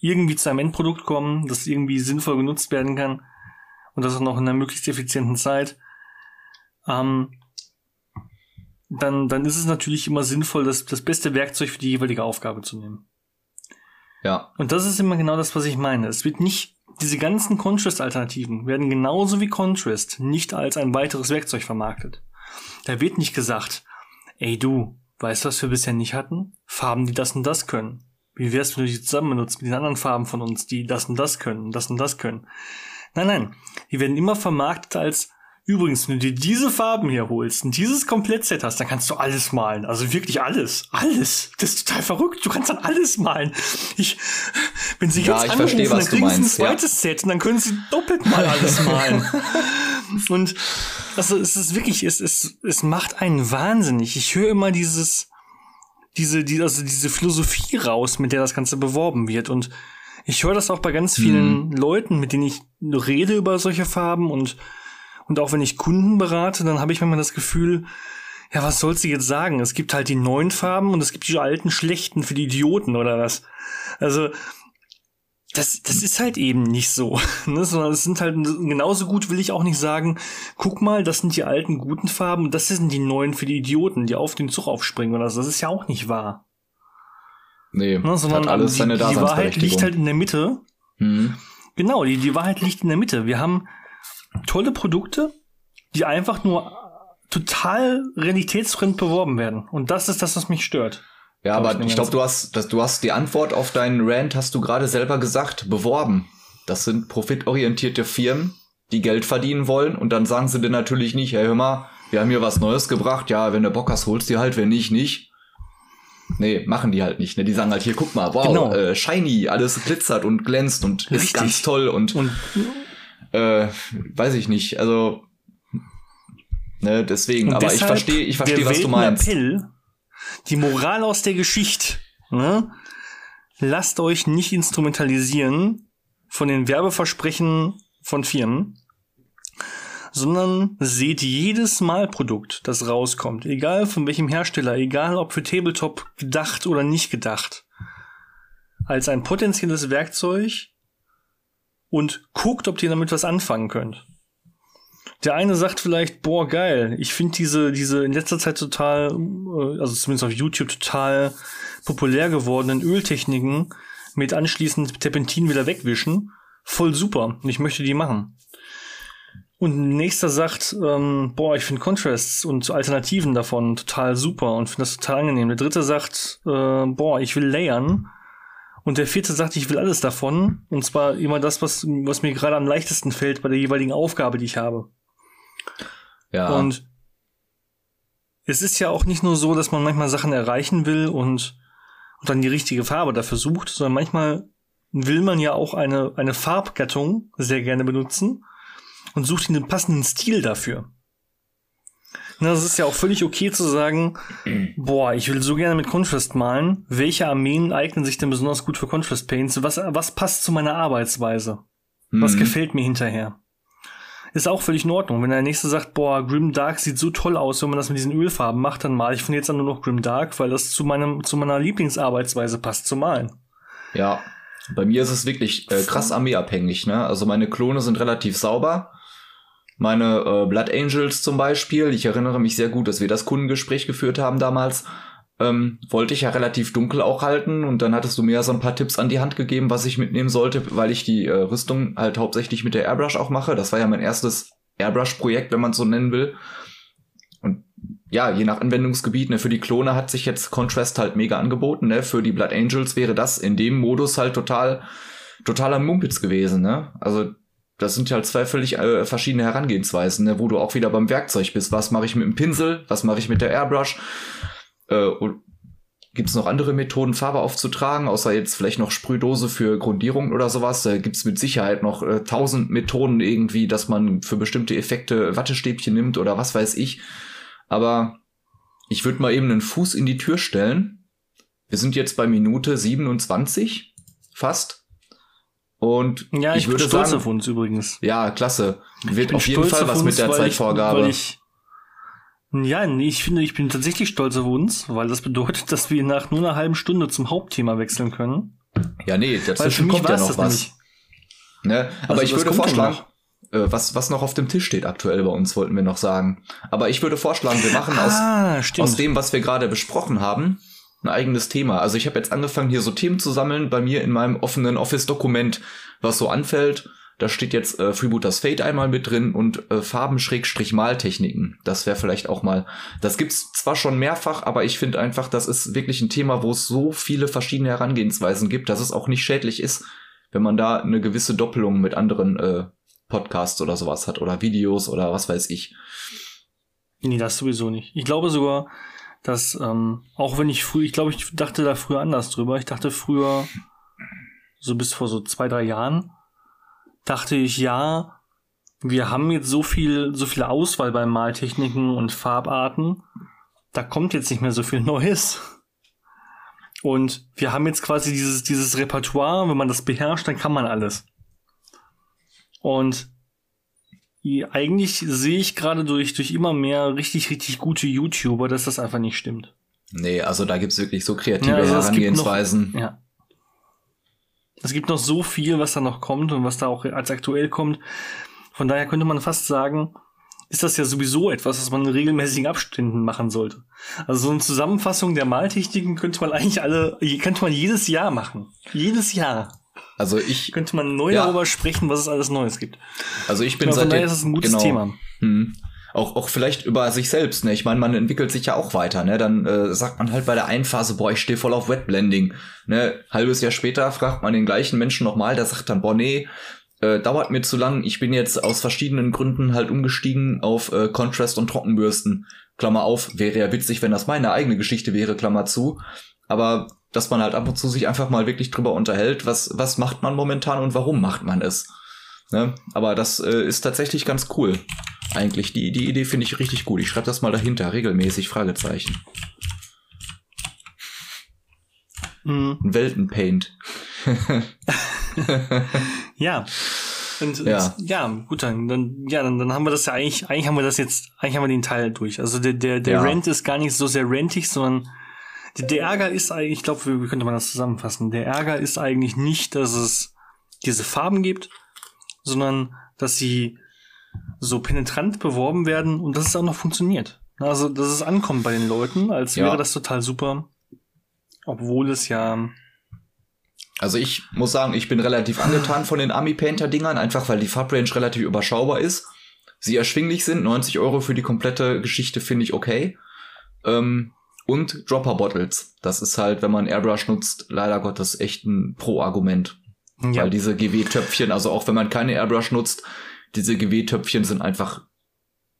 irgendwie zu einem Endprodukt kommen, das irgendwie sinnvoll genutzt werden kann und das auch noch in einer möglichst effizienten Zeit. Ähm, dann, dann ist es natürlich immer sinnvoll, das, das beste Werkzeug für die jeweilige Aufgabe zu nehmen. Ja. Und das ist immer genau das, was ich meine. Es wird nicht, diese ganzen Contrast-Alternativen werden genauso wie Contrast nicht als ein weiteres Werkzeug vermarktet. Da wird nicht gesagt, ey du, weißt du, was wir bisher nicht hatten? Farben, die das und das können. Wie wär's, wenn du die zusammen benutzt mit den anderen Farben von uns, die das und das können, das und das können? Nein, nein. Die werden immer vermarktet als Übrigens, wenn du dir diese Farben hier holst und dieses Komplettset hast, dann kannst du alles malen. Also wirklich alles. Alles. Das ist total verrückt. Du kannst dann alles malen. Ich, wenn sie jetzt ja, anrufen, verstehe, dann kriegen sie ein zweites ja. Set und dann können sie doppelt mal alles malen. und also es ist wirklich, es, es, es macht einen wahnsinnig. Ich höre immer dieses, diese, die, also diese Philosophie raus, mit der das Ganze beworben wird. Und ich höre das auch bei ganz vielen mhm. Leuten, mit denen ich rede über solche Farben und, und auch wenn ich Kunden berate, dann habe ich manchmal das Gefühl, ja, was sollst du jetzt sagen? Es gibt halt die neuen Farben und es gibt die alten schlechten für die Idioten oder was. Also, das, das ist halt eben nicht so. Ne? Sondern es sind halt genauso gut, will ich auch nicht sagen, guck mal, das sind die alten guten Farben und das sind die neuen für die Idioten, die auf den Zug aufspringen oder so. Das ist ja auch nicht wahr. Nee, ne, sondern hat alles die, seine die Wahrheit liegt halt in der Mitte. Mhm. Genau, die, die Wahrheit liegt in der Mitte. Wir haben tolle Produkte, die einfach nur total realitätsfremd beworben werden. Und das ist das, was mich stört. Ja, aber ich glaube, du hast, dass du hast die Antwort auf deinen Rant, hast du gerade selber gesagt, beworben. Das sind profitorientierte Firmen, die Geld verdienen wollen und dann sagen sie dir natürlich nicht, hey, hör mal, wir haben hier was Neues gebracht, ja, wenn du Bock hast, holst dir halt, wenn nicht, nicht. Nee, machen die halt nicht. Ne? Die sagen halt hier, guck mal, wow, genau. äh, shiny, alles glitzert und glänzt und Richtig. ist ganz toll und, und äh, weiß ich nicht. Also ne, deswegen. aber ich verstehe, ich verstehe, was du meinst. Appell, die Moral aus der Geschichte. Ne? Lasst euch nicht instrumentalisieren von den Werbeversprechen von Firmen sondern seht jedes Malprodukt, das rauskommt, egal von welchem Hersteller, egal ob für Tabletop gedacht oder nicht gedacht, als ein potenzielles Werkzeug und guckt, ob ihr damit was anfangen könnt. Der eine sagt vielleicht, boah, geil, ich finde diese, diese in letzter Zeit total, äh, also zumindest auf YouTube total populär gewordenen Öltechniken mit anschließend Terpentin wieder wegwischen. Voll super. Und ich möchte die machen. Und nächster sagt, ähm, boah, ich finde Contrasts und Alternativen davon total super und finde das total angenehm. Der dritte sagt, äh, boah, ich will layern. Und der vierte sagt, ich will alles davon. Und zwar immer das, was, was mir gerade am leichtesten fällt bei der jeweiligen Aufgabe, die ich habe. Ja. Und es ist ja auch nicht nur so, dass man manchmal Sachen erreichen will und, und dann die richtige Farbe dafür sucht, sondern manchmal will man ja auch eine, eine Farbgattung sehr gerne benutzen und sucht den passenden Stil dafür. Na, es ist ja auch völlig okay zu sagen, boah, ich will so gerne mit Contrast malen. Welche Armeen eignen sich denn besonders gut für Contrast Paints? Was, was passt zu meiner Arbeitsweise? Was mhm. gefällt mir hinterher? Ist auch völlig in Ordnung. Wenn der nächste sagt, boah, Grim Dark sieht so toll aus, wenn man das mit diesen Ölfarben macht, dann male ich von jetzt an nur noch Grim Dark, weil das zu meinem, zu meiner Lieblingsarbeitsweise passt zu malen. Ja, bei mir ist es wirklich äh, krass armeeabhängig, ne? Also meine Klone sind relativ sauber. Meine äh, Blood Angels zum Beispiel, ich erinnere mich sehr gut, dass wir das Kundengespräch geführt haben damals, ähm, wollte ich ja relativ dunkel auch halten und dann hattest du mir so ein paar Tipps an die Hand gegeben, was ich mitnehmen sollte, weil ich die äh, Rüstung halt hauptsächlich mit der Airbrush auch mache. Das war ja mein erstes Airbrush-Projekt, wenn man es so nennen will. Und ja, je nach Anwendungsgebiet, ne, für die Klone hat sich jetzt Contrast halt mega angeboten, ne? Für die Blood Angels wäre das in dem Modus halt total, totaler Mumpitz gewesen, ne? Also das sind halt zwei völlig äh, verschiedene Herangehensweisen, ne? wo du auch wieder beim Werkzeug bist. Was mache ich mit dem Pinsel? Was mache ich mit der Airbrush? Äh, Gibt es noch andere Methoden, Farbe aufzutragen, außer jetzt vielleicht noch Sprühdose für Grundierung oder sowas? Da gibt es mit Sicherheit noch äh, tausend äh, Methoden irgendwie, dass man für bestimmte Effekte Wattestäbchen nimmt oder was weiß ich. Aber ich würde mal eben einen Fuß in die Tür stellen. Wir sind jetzt bei Minute 27, fast. Und ja, ich, ich würde sagen, auf uns übrigens. Ja, klasse. Wird auf jeden Fall was mit der Zeitvorgabe. Ich, ja, nee, ich finde, ich bin tatsächlich stolz auf uns, weil das bedeutet, dass wir nach nur einer halben Stunde zum Hauptthema wechseln können. Ja, nee, dazwischen kommt ja noch was. Ne? Aber also, ich würde vorschlagen, äh, was, was noch auf dem Tisch steht aktuell bei uns, wollten wir noch sagen. Aber ich würde vorschlagen, wir machen ah, aus, aus dem, was wir gerade besprochen haben, ein eigenes Thema. Also ich habe jetzt angefangen, hier so Themen zu sammeln bei mir in meinem offenen Office-Dokument, was so anfällt. Da steht jetzt äh, Freebooters Fate einmal mit drin und äh, Farben-Maltechniken. Das wäre vielleicht auch mal. Das gibt's zwar schon mehrfach, aber ich finde einfach, das ist wirklich ein Thema, wo es so viele verschiedene Herangehensweisen gibt, dass es auch nicht schädlich ist, wenn man da eine gewisse Doppelung mit anderen äh, Podcasts oder sowas hat oder Videos oder was weiß ich. Nee, das sowieso nicht. Ich glaube sogar, dass, ähm, auch wenn ich früh, ich glaube, ich dachte da früher anders drüber. Ich dachte früher, so bis vor so zwei, drei Jahren, dachte ich, ja, wir haben jetzt so viel, so viel Auswahl bei Maltechniken und Farbarten. Da kommt jetzt nicht mehr so viel Neues. Und wir haben jetzt quasi dieses, dieses Repertoire, wenn man das beherrscht, dann kann man alles. Und eigentlich sehe ich gerade durch, durch immer mehr richtig, richtig gute YouTuber, dass das einfach nicht stimmt. Nee, also da gibt's wirklich so kreative ja, also Herangehensweisen. Noch, ja. Es gibt noch so viel, was da noch kommt und was da auch als aktuell kommt. Von daher könnte man fast sagen, ist das ja sowieso etwas, was man in regelmäßigen Abständen machen sollte. Also so eine Zusammenfassung der Maltechniken könnte man eigentlich alle, könnte man jedes Jahr machen. Jedes Jahr. Also ich könnte man neu ja. darüber sprechen, was es alles Neues gibt. Also ich bin Aber seit ist es ein gutes genau, Thema. Hm auch, auch vielleicht über sich selbst. Ne? Ich meine, man entwickelt sich ja auch weiter. Ne? Dann äh, sagt man halt bei der einen Phase, boah, ich stehe voll auf Wetblending. Ne? Halbes Jahr später fragt man den gleichen Menschen nochmal, der sagt dann, boah, nee, äh, dauert mir zu lang. Ich bin jetzt aus verschiedenen Gründen halt umgestiegen auf äh, Contrast und Trockenbürsten. Klammer auf, wäre ja witzig, wenn das meine eigene Geschichte wäre, Klammer zu. Aber dass man halt ab und zu sich einfach mal wirklich drüber unterhält, was, was macht man momentan und warum macht man es. Ne? Aber das äh, ist tatsächlich ganz cool. Eigentlich, die, die Idee finde ich richtig gut. Ich schreibe das mal dahinter, regelmäßig, Fragezeichen. Mhm. Weltenpaint. ja. Und, ja. Ja, gut, dann, dann, ja, dann, dann haben wir das ja eigentlich, eigentlich haben wir das jetzt, eigentlich haben wir den Teil durch. Also der, der, der ja. Rent ist gar nicht so sehr rentig, sondern der, Ärger ist eigentlich, ich glaube, wie könnte man das zusammenfassen? Der Ärger ist eigentlich nicht, dass es diese Farben gibt, sondern dass sie so penetrant beworben werden und dass es auch noch funktioniert. Also, dass es ankommt bei den Leuten, als wäre das total super. Obwohl es ja. Also ich muss sagen, ich bin relativ angetan von den Army Painter Dingern, einfach weil die Farbrange relativ überschaubar ist. Sie erschwinglich sind, 90 Euro für die komplette Geschichte finde ich okay. Ähm, und Dropper Bottles. Das ist halt, wenn man Airbrush nutzt, leider Gottes echt ein Pro-Argument. Ja. Weil diese GW-Töpfchen, also auch wenn man keine Airbrush nutzt, diese GW-Töpfchen sind einfach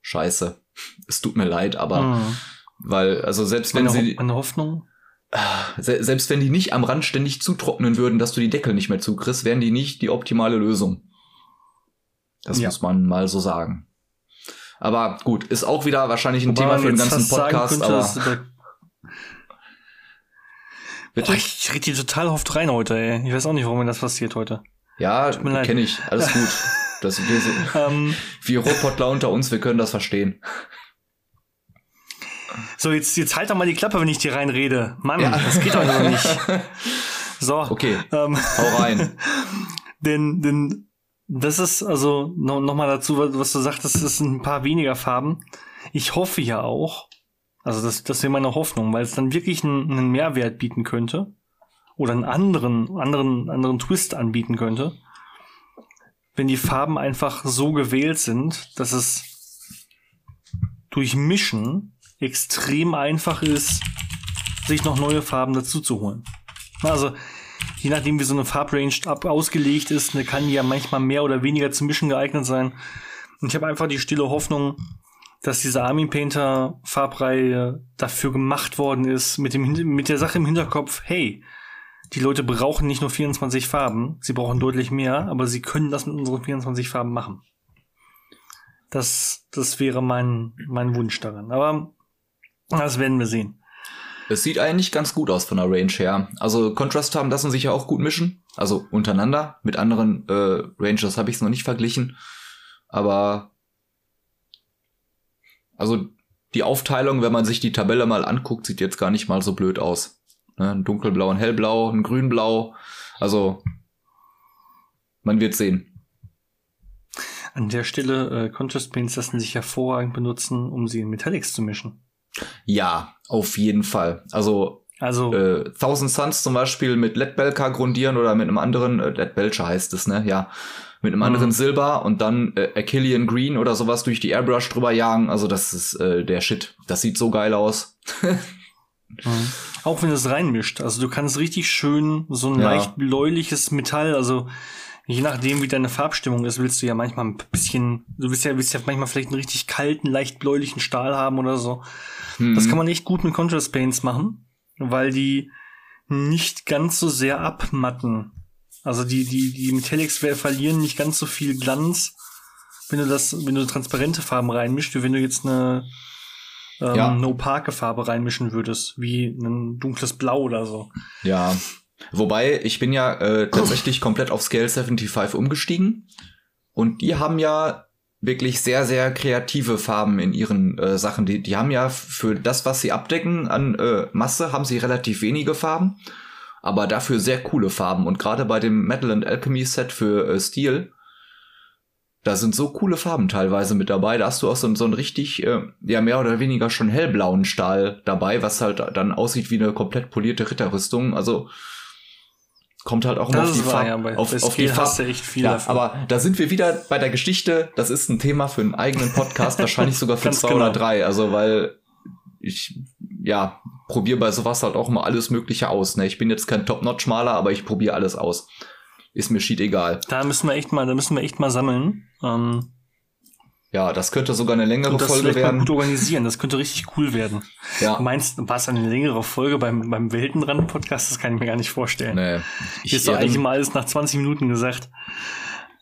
scheiße. Es tut mir leid, aber mhm. Weil, also selbst wenn Meine, sie, meine Hoffnung. se selbst wenn die nicht am Rand ständig zutrocknen würden, dass du die Deckel nicht mehr zukriegst, wären die nicht die optimale Lösung. Das Ja. muss man mal so sagen. Aber gut, ist auch wieder wahrscheinlich ein Wobei Thema für den ganzen Podcast, könnte, aber bitte? Boah, ich rede hier total oft rein heute, ey. Ich weiß auch nicht, warum mir das passiert heute. ja, kenne ich, alles gut. Das, wir, sind- Ähm, wir Robotler unter uns, wir können das verstehen. so, jetzt, jetzt halt doch mal die Klappe, wenn ich dir reinrede. Mann, Ja. das geht doch nicht. So. Okay, Ähm, hau rein. denn, denn das ist also noch, noch mal dazu, was was du sagtest, es sind ein paar weniger Farben. Ich hoffe ja auch, also das, das wäre meine Hoffnung, weil es dann wirklich einen, einen Mehrwert bieten könnte oder einen anderen, anderen, anderen Twist anbieten könnte, wenn die Farben einfach so gewählt sind, dass es durch Mischen extrem einfach ist, sich noch neue Farben dazu zu holen. Also, je nachdem, wie so eine Farbrange ab ausgelegt ist, ne, kann ja manchmal mehr oder weniger zum Mischen geeignet sein. Und ich habe einfach die stille Hoffnung, dass diese Army Painter Farbreihe dafür gemacht worden ist, mit, dem, mit der Sache im Hinterkopf, hey, die Leute brauchen nicht nur 24 Farben, sie brauchen deutlich mehr, aber sie können das mit unseren 24 Farben machen. Das, das wäre mein, mein Wunsch daran. Aber das werden wir sehen. Es sieht eigentlich ganz gut aus von der Range her. Also Contrast-Farben lassen sich ja auch gut mischen. Also untereinander. Mit anderen äh, Ranges habe ich es noch nicht verglichen. Aber also die Aufteilung, wenn man sich die Tabelle mal anguckt, sieht jetzt gar nicht mal so blöd aus. Ne? Ein dunkelblau, ein hellblau, ein grünblau. Also man wird sehen. An der Stelle, äh, Contrast Paints lassen sich hervorragend benutzen, um sie in Metallics zu mischen. Ja, auf jeden Fall. Also Also, äh, Thousand Suns zum Beispiel mit LED Belka grundieren oder mit einem anderen, äh, LED Belcher heißt es, ne? Ja. Mit einem anderen Mhm. Silber und dann äh, Achillean Green oder sowas durch die Airbrush drüber jagen. Also das ist äh, der Shit. Das sieht so geil aus. Mhm. Auch wenn es reinmischt. Also du kannst richtig schön so ein Ja. leicht bläuliches Metall, also je nachdem, wie deine Farbstimmung ist, willst du ja manchmal ein bisschen, du willst ja, willst ja manchmal vielleicht einen richtig kalten, leicht bläulichen Stahl haben oder so. Hm. Das kann man echt gut mit Contrast Paints machen, weil die nicht ganz so sehr abmatten. Also die, die, die Metallics ver- verlieren nicht ganz so viel Glanz, wenn du das, wenn du transparente Farben reinmischst, wie wenn du jetzt eine ähm, Ja. eine opake Farbe reinmischen würdest, wie ein dunkles Blau oder so. Ja. Wobei, ich bin ja äh, tatsächlich komplett auf Scale 75 umgestiegen. Und die haben ja wirklich sehr, sehr kreative Farben in ihren äh, Sachen. Die, die haben ja für das, was sie abdecken an äh, Masse, haben sie relativ wenige Farben. Aber dafür sehr coole Farben. Und gerade bei dem Metal and Alchemy Set für äh, Steel, da sind so coole Farben teilweise mit dabei. Da hast du auch so, so einen richtig, äh, ja, mehr oder weniger schon hellblauen Stahl dabei, was halt dann aussieht wie eine komplett polierte Ritterrüstung. Also kommt halt auch immer auf die Farbe. ja, auf, auf die Farbe. echt viel Ja, aber da sind wir wieder bei der Geschichte. Das ist ein Thema für einen eigenen Podcast, wahrscheinlich sogar für Ganz zwei genau. oder drei. Also, weil ich, ja, probiere bei sowas halt auch immer alles Mögliche aus. Ne? Ich bin jetzt kein Top-Notch-Maler, aber ich probiere alles aus. Ist mir schied egal. da müssen wir echt mal, da müssen wir echt mal sammeln. Ähm, Ja, das könnte sogar eine längere und das Folge vielleicht mal werden. gut organisieren. Das könnte richtig cool werden. Ja, Du meinst, war es eine längere Folge beim, beim Weltenrand-Podcast? Das kann ich mir gar nicht vorstellen. nee. Hier ist Ich, doch eigentlich immer alles nach 20 Minuten gesagt.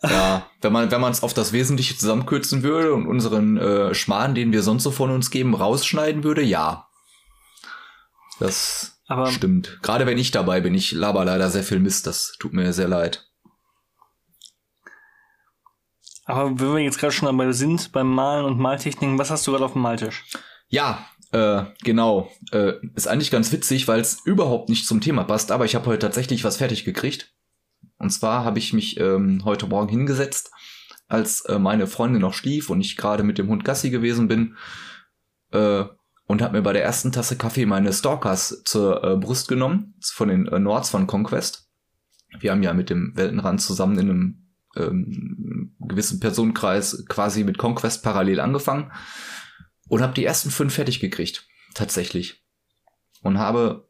Ja, wenn man wenn man es auf das Wesentliche zusammenkürzen würde und unseren äh, Schmarrn, den wir sonst so von uns geben, rausschneiden würde, ja. Das Aber Stimmt. Gerade wenn ich dabei bin, ich laber leider sehr viel Mist. Das tut mir sehr leid. Aber wenn wir jetzt gerade schon dabei sind, beim Malen und Maltechniken, was hast du gerade auf dem Maltisch? Ja, äh, genau. Äh, ist eigentlich ganz witzig, weil es überhaupt nicht zum Thema passt. Aber ich habe heute tatsächlich was fertig gekriegt. Und zwar habe ich mich ähm, heute Morgen hingesetzt, als äh, meine Freundin noch schlief und ich gerade mit dem Hund Gassi gewesen bin. Äh, und habe mir bei der ersten Tasse Kaffee meine Stalkers zur äh, Brust genommen, von den äh, Nords von Conquest. Wir haben ja mit dem Weltenrand zusammen in einem ähm, gewissen Personenkreis quasi mit Conquest parallel angefangen und habe die ersten fünf fertig gekriegt, tatsächlich. Und habe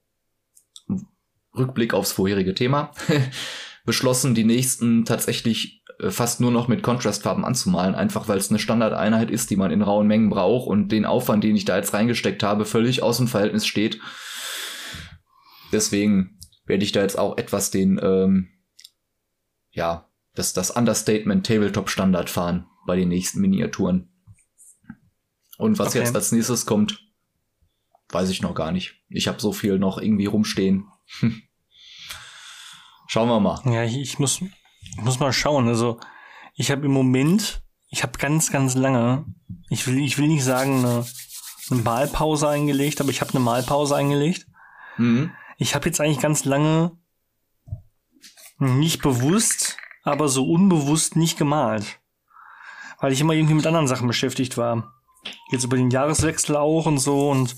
Rückblick aufs vorherige Thema beschlossen, die nächsten tatsächlich äh, fast nur noch mit Kontrastfarben anzumalen, einfach weil es eine Standardeinheit ist, die man in rauen Mengen braucht und den Aufwand, den ich da jetzt reingesteckt habe, völlig aus dem Verhältnis steht. Deswegen werde ich da jetzt auch etwas den, ähm, ja, das, das Understatement Tabletop Standard fahren bei den nächsten Miniaturen. Und was okay. jetzt als nächstes kommt, weiß ich noch gar nicht. Ich habe so viel noch irgendwie rumstehen. Schauen wir mal. Ja, ich, ich muss, ich muss mal schauen. Also ich habe im Moment, ich habe ganz, ganz lange, ich will, ich will nicht sagen eine, eine Malpause eingelegt, aber ich habe eine Malpause eingelegt. Mhm. Ich habe jetzt eigentlich ganz lange nicht bewusst, aber so unbewusst nicht gemalt. Weil ich immer irgendwie mit anderen Sachen beschäftigt war. Jetzt über den Jahreswechsel auch und so und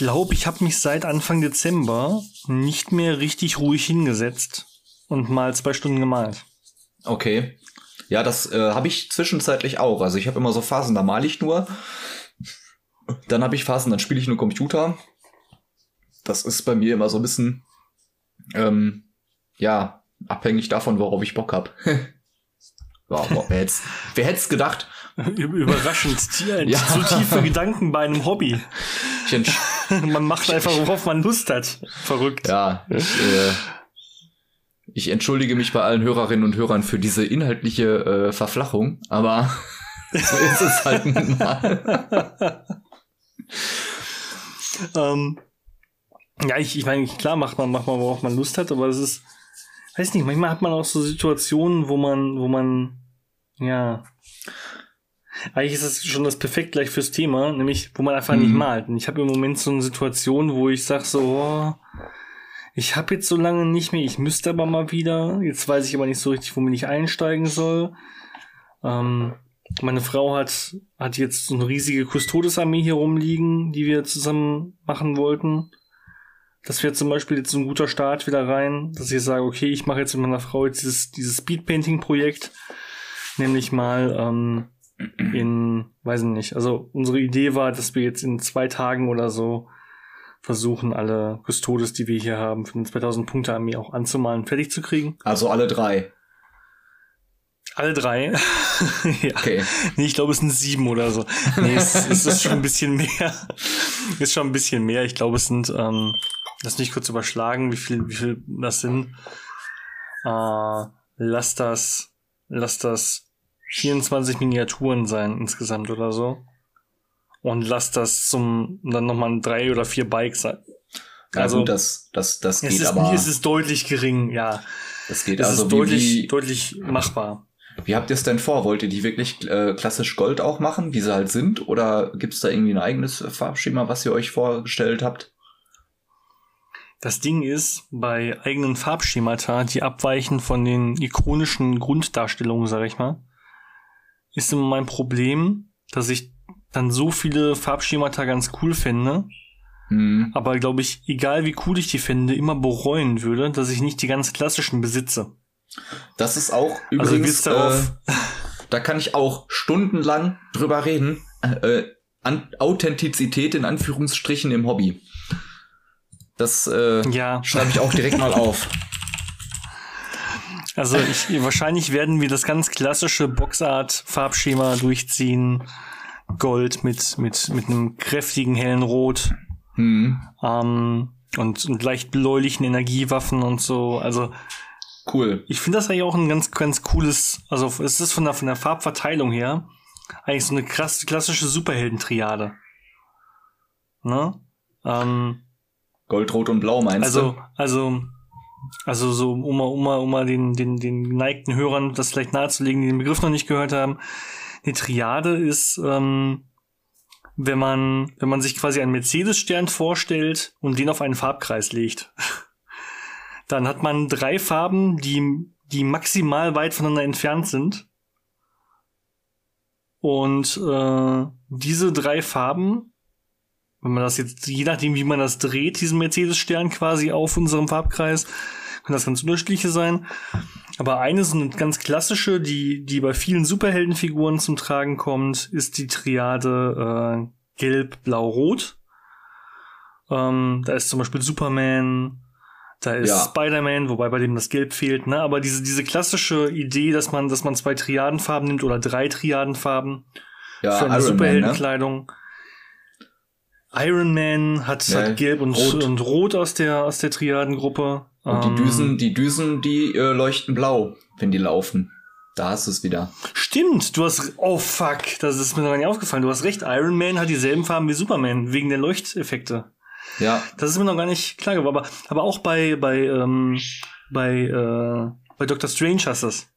glaube, ich habe mich seit Anfang Dezember nicht mehr richtig ruhig hingesetzt und mal zwei Stunden gemalt. Okay. Ja, das äh, habe ich zwischenzeitlich auch. Also ich habe immer so Phasen, da male ich nur. Dann habe ich Phasen, dann spiele ich nur Computer. Das ist bei mir immer so ein bisschen, ähm, ja, abhängig davon, worauf ich Bock habe. wow, wer hätte wer hätt's gedacht? Überraschend. Ja. Zu tiefe Gedanken bei einem Hobby. man macht einfach, worauf man Lust hat. Verrückt. Ja, ich, äh, ich entschuldige mich bei allen Hörerinnen und Hörern für diese inhaltliche äh, Verflachung, aber so ist es halt mal. ähm, ja, ich, ich meine, klar macht man, macht man, worauf man Lust hat, aber es ist, weiß nicht, manchmal hat man auch so Situationen, wo man, wo man, ja, eigentlich ist das schon das perfekt gleich fürs Thema, nämlich, wo man einfach mhm. nicht malt. Und ich habe im Moment so eine Situation, wo ich sag so, oh, ich habe jetzt so lange nicht mehr, ich müsste aber mal wieder. Jetzt weiß ich aber nicht so richtig, womit ich einsteigen soll. Ähm, meine Frau hat, hat jetzt so eine riesige Custodes-Armee hier rumliegen, die wir zusammen machen wollten. Das wäre zum Beispiel jetzt so ein guter Start wieder rein, dass ich sage, okay, ich mache jetzt mit meiner Frau jetzt dieses, dieses Speedpainting-Projekt, nämlich mal ähm, in, weiß ich nicht, also unsere Idee war, dass wir jetzt in zwei Tagen oder so versuchen, alle Custodes, die wir hier haben, für den 2000 Punkte Armee auch anzumalen, fertig zu kriegen. Also alle drei. Alle drei. ja. Okay. Nee, ich glaube, es sind sieben oder so. Nee, es, es ist schon ein bisschen mehr. ist schon ein bisschen mehr. Ich glaube, es sind, ähm, lass mich kurz überschlagen, wie viel, wie viel das sind. Äh, lass das, lass das 24 Miniaturen sein insgesamt oder so. Und lass das zum dann nochmal drei oder vier Bikes sein. Also gut, das, das, das geht es ist, aber. Es ist deutlich gering, ja. Das geht es also ist deutlich, wie, deutlich machbar. Wie habt ihr es denn vor? Wollt ihr die wirklich äh, klassisch Gold auch machen, wie sie halt sind? Oder gibt es da irgendwie ein eigenes Farbschema, was ihr euch vorgestellt habt? Das Ding ist, bei eigenen Farbschemata, die abweichen von den ikonischen Grunddarstellungen, sag ich mal, ist immer mein Problem, dass ich dann so viele Farbschemata ganz cool finde, mhm. aber glaube ich, egal wie cool ich die finde, immer bereuen würde, dass ich nicht die ganz klassischen besitze. Das ist auch also übrigens, also äh, da kann ich auch stundenlang drüber reden. Äh, an Authentizität in Anführungsstrichen im Hobby. Das äh, ja. schreibe ich auch direkt mal auf. Also ich, wahrscheinlich werden wir das ganz klassische Boxart-Farbschema durchziehen. Gold mit, mit, mit einem kräftigen hellen Rot. Hm. Ähm, und, und leicht bläulichen Energiewaffen und so. Also cool. Ich finde das eigentlich auch ein ganz, ganz cooles, also es ist von der, von der Farbverteilung her eigentlich so eine krass, klassische Superhelden-Triade. Ne? Ähm, Gold, Rot und Blau meinst also, du? Also, also so, um mal, um mal, um mal den, den, den geneigten Hörern das vielleicht nahezulegen, die den Begriff noch nicht gehört haben. Die Triade ist, ähm, wenn man, wenn man sich quasi einen Mercedes-Stern vorstellt und den auf einen Farbkreis legt. Dann hat man drei Farben, die, die maximal weit voneinander entfernt sind. Und äh, diese drei Farben, wenn man das jetzt, je nachdem, wie man das dreht, diesen Mercedes-Stern quasi auf unserem Farbkreis, können das ganz unterschiedliche sein. Aber eine so eine ganz klassische, die, die bei vielen Superheldenfiguren zum Tragen kommt, ist die Triade äh, Gelb, Blau, Rot. Ähm, da ist zum Beispiel Superman, Da ist Ja. Spider-Man, wobei bei dem das Gelb fehlt, ne? Aber diese, diese klassische Idee, dass man, dass man zwei Triadenfarben nimmt oder drei Triadenfarben Ja, für eine Iron Man, ne? Iron Man hat, Ja, hat Gelb und Rot. Und Rot aus der, aus der Triadengruppe. Und Ähm, die Düsen, die Düsen, die äh, leuchten blau, wenn die laufen. Da hast du es wieder. Stimmt, du hast. Oh fuck, das ist mir noch gar nicht aufgefallen. Du hast recht, Iron Man hat dieselben Farben wie Superman, wegen der Leuchteffekte. Ja, Das ist mir noch gar nicht klar geworden. Aber, aber auch bei, bei, ähm, bei, äh, bei Doctor Strange hast du es.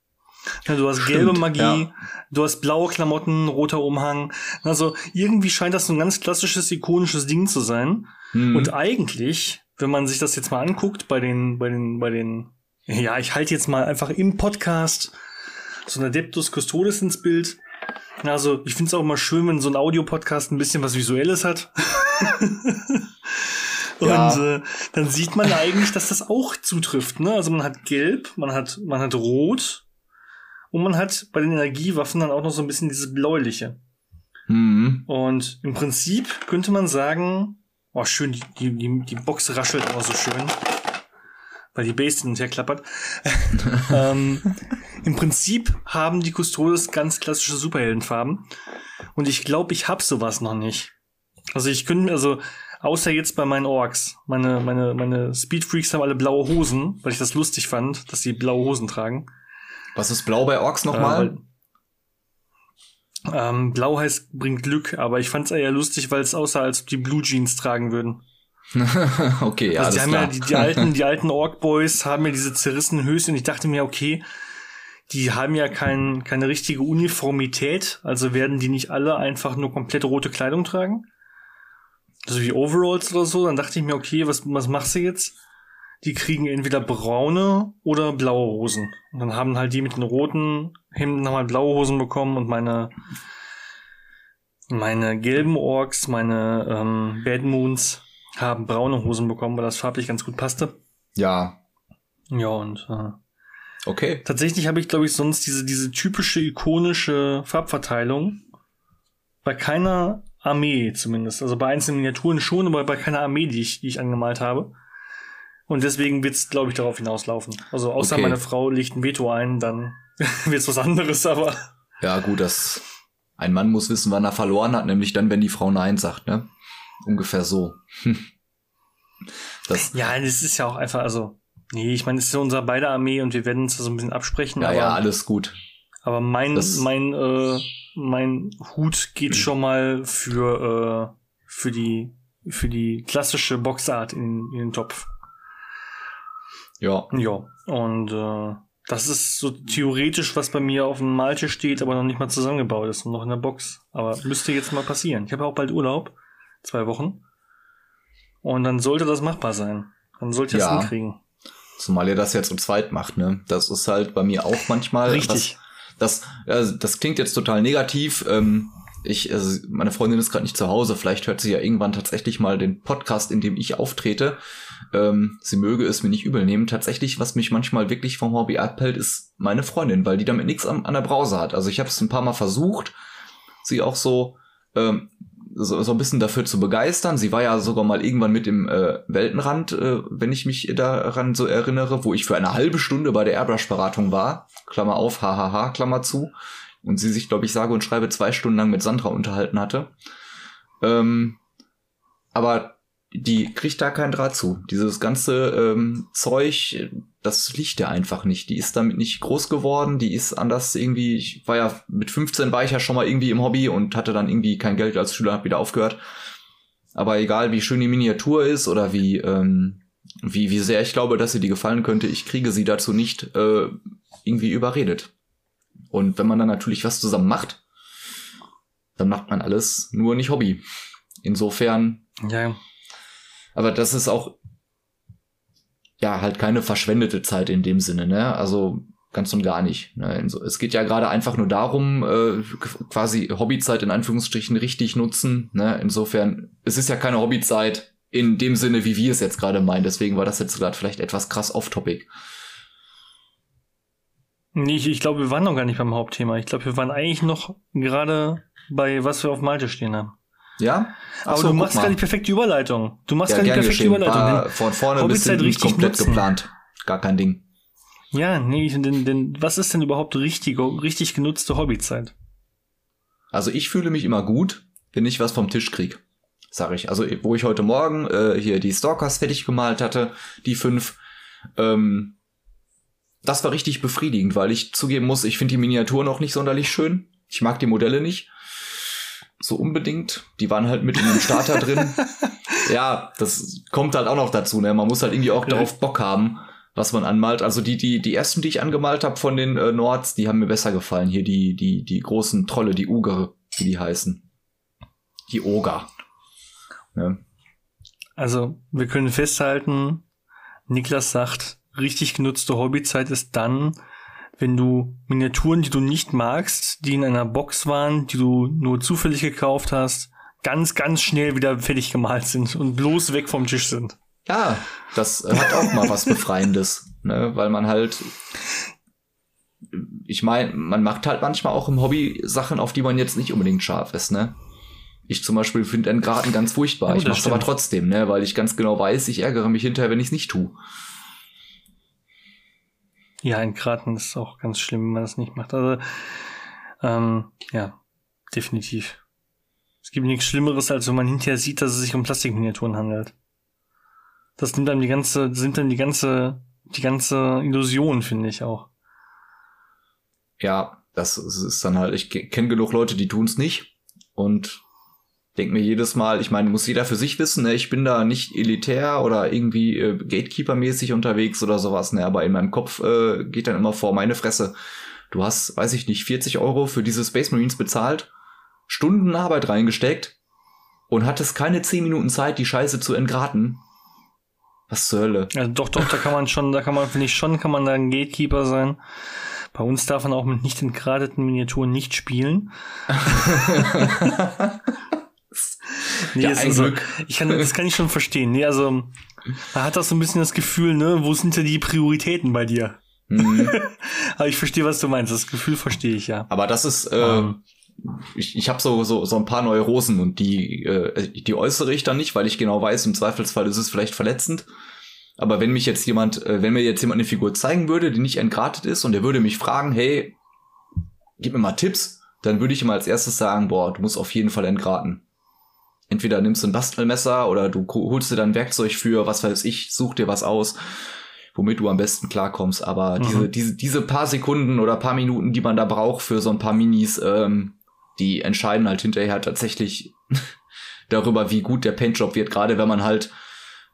Ja, du hast Stimmt, gelbe Magie, ja. du hast blaue Klamotten, roter Umhang. Also irgendwie scheint das so ein ganz klassisches, ikonisches Ding zu sein. hm. Und eigentlich, wenn man sich das jetzt mal anguckt, bei den, bei den, bei den, ja, ich halte jetzt mal einfach im Podcast so ein Adeptus Custodes ins Bild. Also, ich finde es auch immer schön, wenn so ein Audiopodcast ein bisschen was Visuelles hat. Und Ja. äh, dann sieht man eigentlich, dass das auch zutrifft. Ne? Also man hat Gelb, man hat, man hat Rot und man hat bei den Energiewaffen dann auch noch so ein bisschen dieses Bläuliche. hm. Und im Prinzip könnte man sagen, oh schön, die, die, die, Box raschelt auch so schön, weil die Base hin und her klappert. ähm, Im Prinzip haben die Custodes ganz klassische Superheldenfarben. Und ich glaube, ich hab sowas noch nicht. Also ich könnte, also außer jetzt bei meinen Orks, meine, meine, meine Speedfreaks haben alle blaue Hosen, weil ich das lustig fand, dass sie blaue Hosen tragen. Was ist blau bei Orks nochmal? Äh, ähm, Blau heißt bringt Glück, aber ich fand es eher lustig, weil es aussah, als ob die Blue Jeans tragen würden. okay, ja, also alles die ja die, die alten, die alten Orc Boys haben ja diese zerrissenen Höschen und ich dachte mir, okay, die haben ja kein, keine richtige Uniformität, also werden die nicht alle einfach nur komplett rote Kleidung tragen? Also wie Overalls oder so, dann dachte ich mir, okay, was, was machst du jetzt? Die kriegen entweder braune oder blaue Hosen. Und dann haben halt die mit den roten Hemden nochmal blaue Hosen bekommen und meine, meine gelben Orks, meine ähm, Bad Moons haben braune Hosen bekommen, weil das farblich ganz gut passte. ja, Ja, und äh, okay. tatsächlich habe ich, glaube ich, sonst diese, diese typische ikonische Farbverteilung bei keiner Armee zumindest. Also bei einzelnen Miniaturen schon, aber bei keiner Armee, die ich, die ich angemalt habe. Und deswegen wird es, glaube ich, darauf hinauslaufen. Also außer Okay. meine Frau legt ein Veto ein, dann wird es was anderes, aber Ja, gut, das. Ein Mann muss wissen, wann er verloren hat, nämlich dann, wenn die Frau Nein sagt, ne? Ungefähr so. Das, ja, das ist ja auch einfach, also, nee, ich meine, es ist ja unser beider Armee und wir werden uns da so ein bisschen absprechen, ja, aber, ja, alles gut. aber mein, Das- mein, äh, mein Hut geht schon mal für, äh, für die, für die klassische Boxart in, in den Topf. Ja, Ja, und äh, das ist so theoretisch, was bei mir auf dem Maltisch steht, aber noch nicht mal zusammengebaut ist und noch in der Box. Aber müsste jetzt mal passieren. Ich habe ja auch bald Urlaub, zwei Wochen. Und dann sollte das machbar sein. Dann sollte ich das Ja. hinkriegen. zumal ihr das ja zu zweit macht, ne? Das ist halt bei mir auch manchmal. Richtig. Das, das, also das klingt jetzt total negativ. Ähm, ich, also meine Freundin ist gerade nicht zu Hause. Vielleicht hört sie ja irgendwann tatsächlich mal den Podcast, in dem ich auftrete. Ähm, sie möge es mir nicht übel nehmen. Tatsächlich, was mich manchmal wirklich vom Hobby abhält, ist meine Freundin, weil die damit nichts an, an der Brause hat. Also ich habe es ein paar Mal versucht, sie auch so, ähm, so, so ein bisschen dafür zu begeistern. Sie war ja sogar mal irgendwann mit im äh, Weltenrand, äh, wenn ich mich daran so erinnere, wo ich für eine halbe Stunde bei der Airbrush-Beratung war. Klammer auf, hahaha, Klammer zu. Und sie sich, glaube ich, sage und schreibe zwei Stunden lang mit Sandra unterhalten hatte. Ähm, aber die kriegt da keinen Draht zu. Dieses ganze ähm, Zeug, das liegt ja einfach nicht. Die ist damit nicht groß geworden, die ist anders irgendwie, ich war ja mit 15 war ich ja schon mal irgendwie im Hobby und hatte dann irgendwie kein Geld als Schüler, hab wieder aufgehört. Aber egal, wie schön die Miniatur ist oder wie, ähm, wie, wie sehr ich glaube, dass sie dir gefallen könnte, ich kriege sie dazu nicht äh, irgendwie überredet. Und wenn man dann natürlich was zusammen macht, dann macht man alles nur nicht Hobby. Insofern Ja, aber das ist auch ja halt keine verschwendete Zeit in dem Sinne, ne? Also ganz und gar nicht. Ne? Inso- Es geht ja gerade einfach nur darum, äh, qu- quasi Hobbyzeit in Anführungsstrichen richtig nutzen. Ne? Insofern, es ist ja keine Hobbyzeit in dem Sinne, wie wir es jetzt gerade meinen. Deswegen war das jetzt gerade vielleicht etwas krass off-topic. Nee, ich, ich glaube, wir waren noch gar nicht beim Hauptthema. Ich glaube, wir waren eigentlich noch gerade bei, was wir auf Malte stehen haben. Ja? Aber so, du machst gar nicht perfekte Überleitung. Du machst ja, gar nicht perfekte geschehen. Überleitung. War von vorne bis hinten komplett nutzen. geplant. Gar kein Ding. Ja, nee, denn, denn was ist denn überhaupt richtig, richtig genutzte Hobbyzeit? Also ich fühle mich immer gut, wenn ich was vom Tisch krieg. Sag ich. Also wo ich heute Morgen äh, hier die Stalkers fertig gemalt hatte, die fünf, ähm, das war richtig befriedigend, weil ich zugeben muss, ich finde die Miniatur noch nicht sonderlich schön. Ich mag die Modelle nicht. So unbedingt. Die waren halt mit in dem Starter drin. Ja, das kommt halt auch noch dazu. Ne? Man muss halt irgendwie auch darauf Bock haben was man anmalt. Also die, die, die ersten, die ich angemalt habe von den äh, Nords, die haben mir besser gefallen. Hier die, die, die großen Trolle, die Ugere, wie die heißen. Die Oger. Ja. Also, wir können festhalten, Niklas sagt, richtig genutzte Hobbyzeit ist dann, wenn du Miniaturen, die du nicht magst, die in einer Box waren, die du nur zufällig gekauft hast, ganz, ganz schnell wieder fertig gemalt sind und bloß weg vom Tisch sind. Ja, das hat auch mal was Befreiendes, ne? weil man halt, ich meine, man macht halt manchmal auch im Hobby Sachen, auf die man jetzt nicht unbedingt scharf ist, ne? Ich zum Beispiel finde Entgraten ganz furchtbar. Oh, ich mach's aber trotzdem, ne? Weil ich ganz genau weiß, ich ärgere mich hinterher, wenn ich es nicht tue. Ja, Entgraten ist auch ganz schlimm, wenn man das nicht macht. Also, ähm, ja, definitiv. Es gibt nichts Schlimmeres, als wenn man hinterher sieht, dass es sich um Plastikminiaturen handelt das nimmt dann die ganze, sind dann die ganze, die ganze Illusion, finde ich auch. Ja, das ist dann halt, ich kenne genug Leute, die tun es nicht und denke mir jedes Mal, ich meine, muss jeder für sich wissen, ne? ich bin da nicht elitär oder irgendwie äh, Gatekeeper-mäßig unterwegs oder sowas, ne? aber in meinem Kopf äh, geht dann immer vor, meine Fresse, du hast, weiß ich nicht, 40 Euro für diese Space Marines bezahlt, Stunden Arbeit reingesteckt und hattest keine 10 Minuten Zeit, die Scheiße zu entgraten. Was zur Hölle? Also doch, doch, da kann man schon, da kann man, finde ich schon, kann man da ein Gatekeeper sein. Bei uns darf man auch mit nicht entgradeten Miniaturen nicht spielen. nee, ja, ein also, Glück. Ich kann, das kann ich schon verstehen. Nee, also, man hat das so ein bisschen das Gefühl, ne, wo sind denn die Prioritäten bei dir? Mhm. Aber ich verstehe, was du meinst. Das Gefühl verstehe ich ja. Aber das ist, äh, um. Ähm. ich, ich habe so, so, so ein paar Neurosen und die, äh, die äußere ich dann nicht, weil ich genau weiß, im Zweifelsfall ist es vielleicht verletzend. Aber wenn mich jetzt jemand, äh, wenn mir jetzt jemand eine Figur zeigen würde, die nicht entgratet ist und der würde mich fragen, hey, gib mir mal Tipps, dann würde ich ihm als erstes sagen, boah, du musst auf jeden Fall entgraten. Entweder nimmst du ein Bastelmesser oder du holst dir dann Werkzeug für, was weiß ich, such dir was aus, womit du am besten klarkommst. Aber mhm. diese, diese, diese paar Sekunden oder paar Minuten, die man da braucht für so ein paar Minis, ähm, die entscheiden halt hinterher tatsächlich darüber, wie gut der Paintjob wird, gerade wenn man halt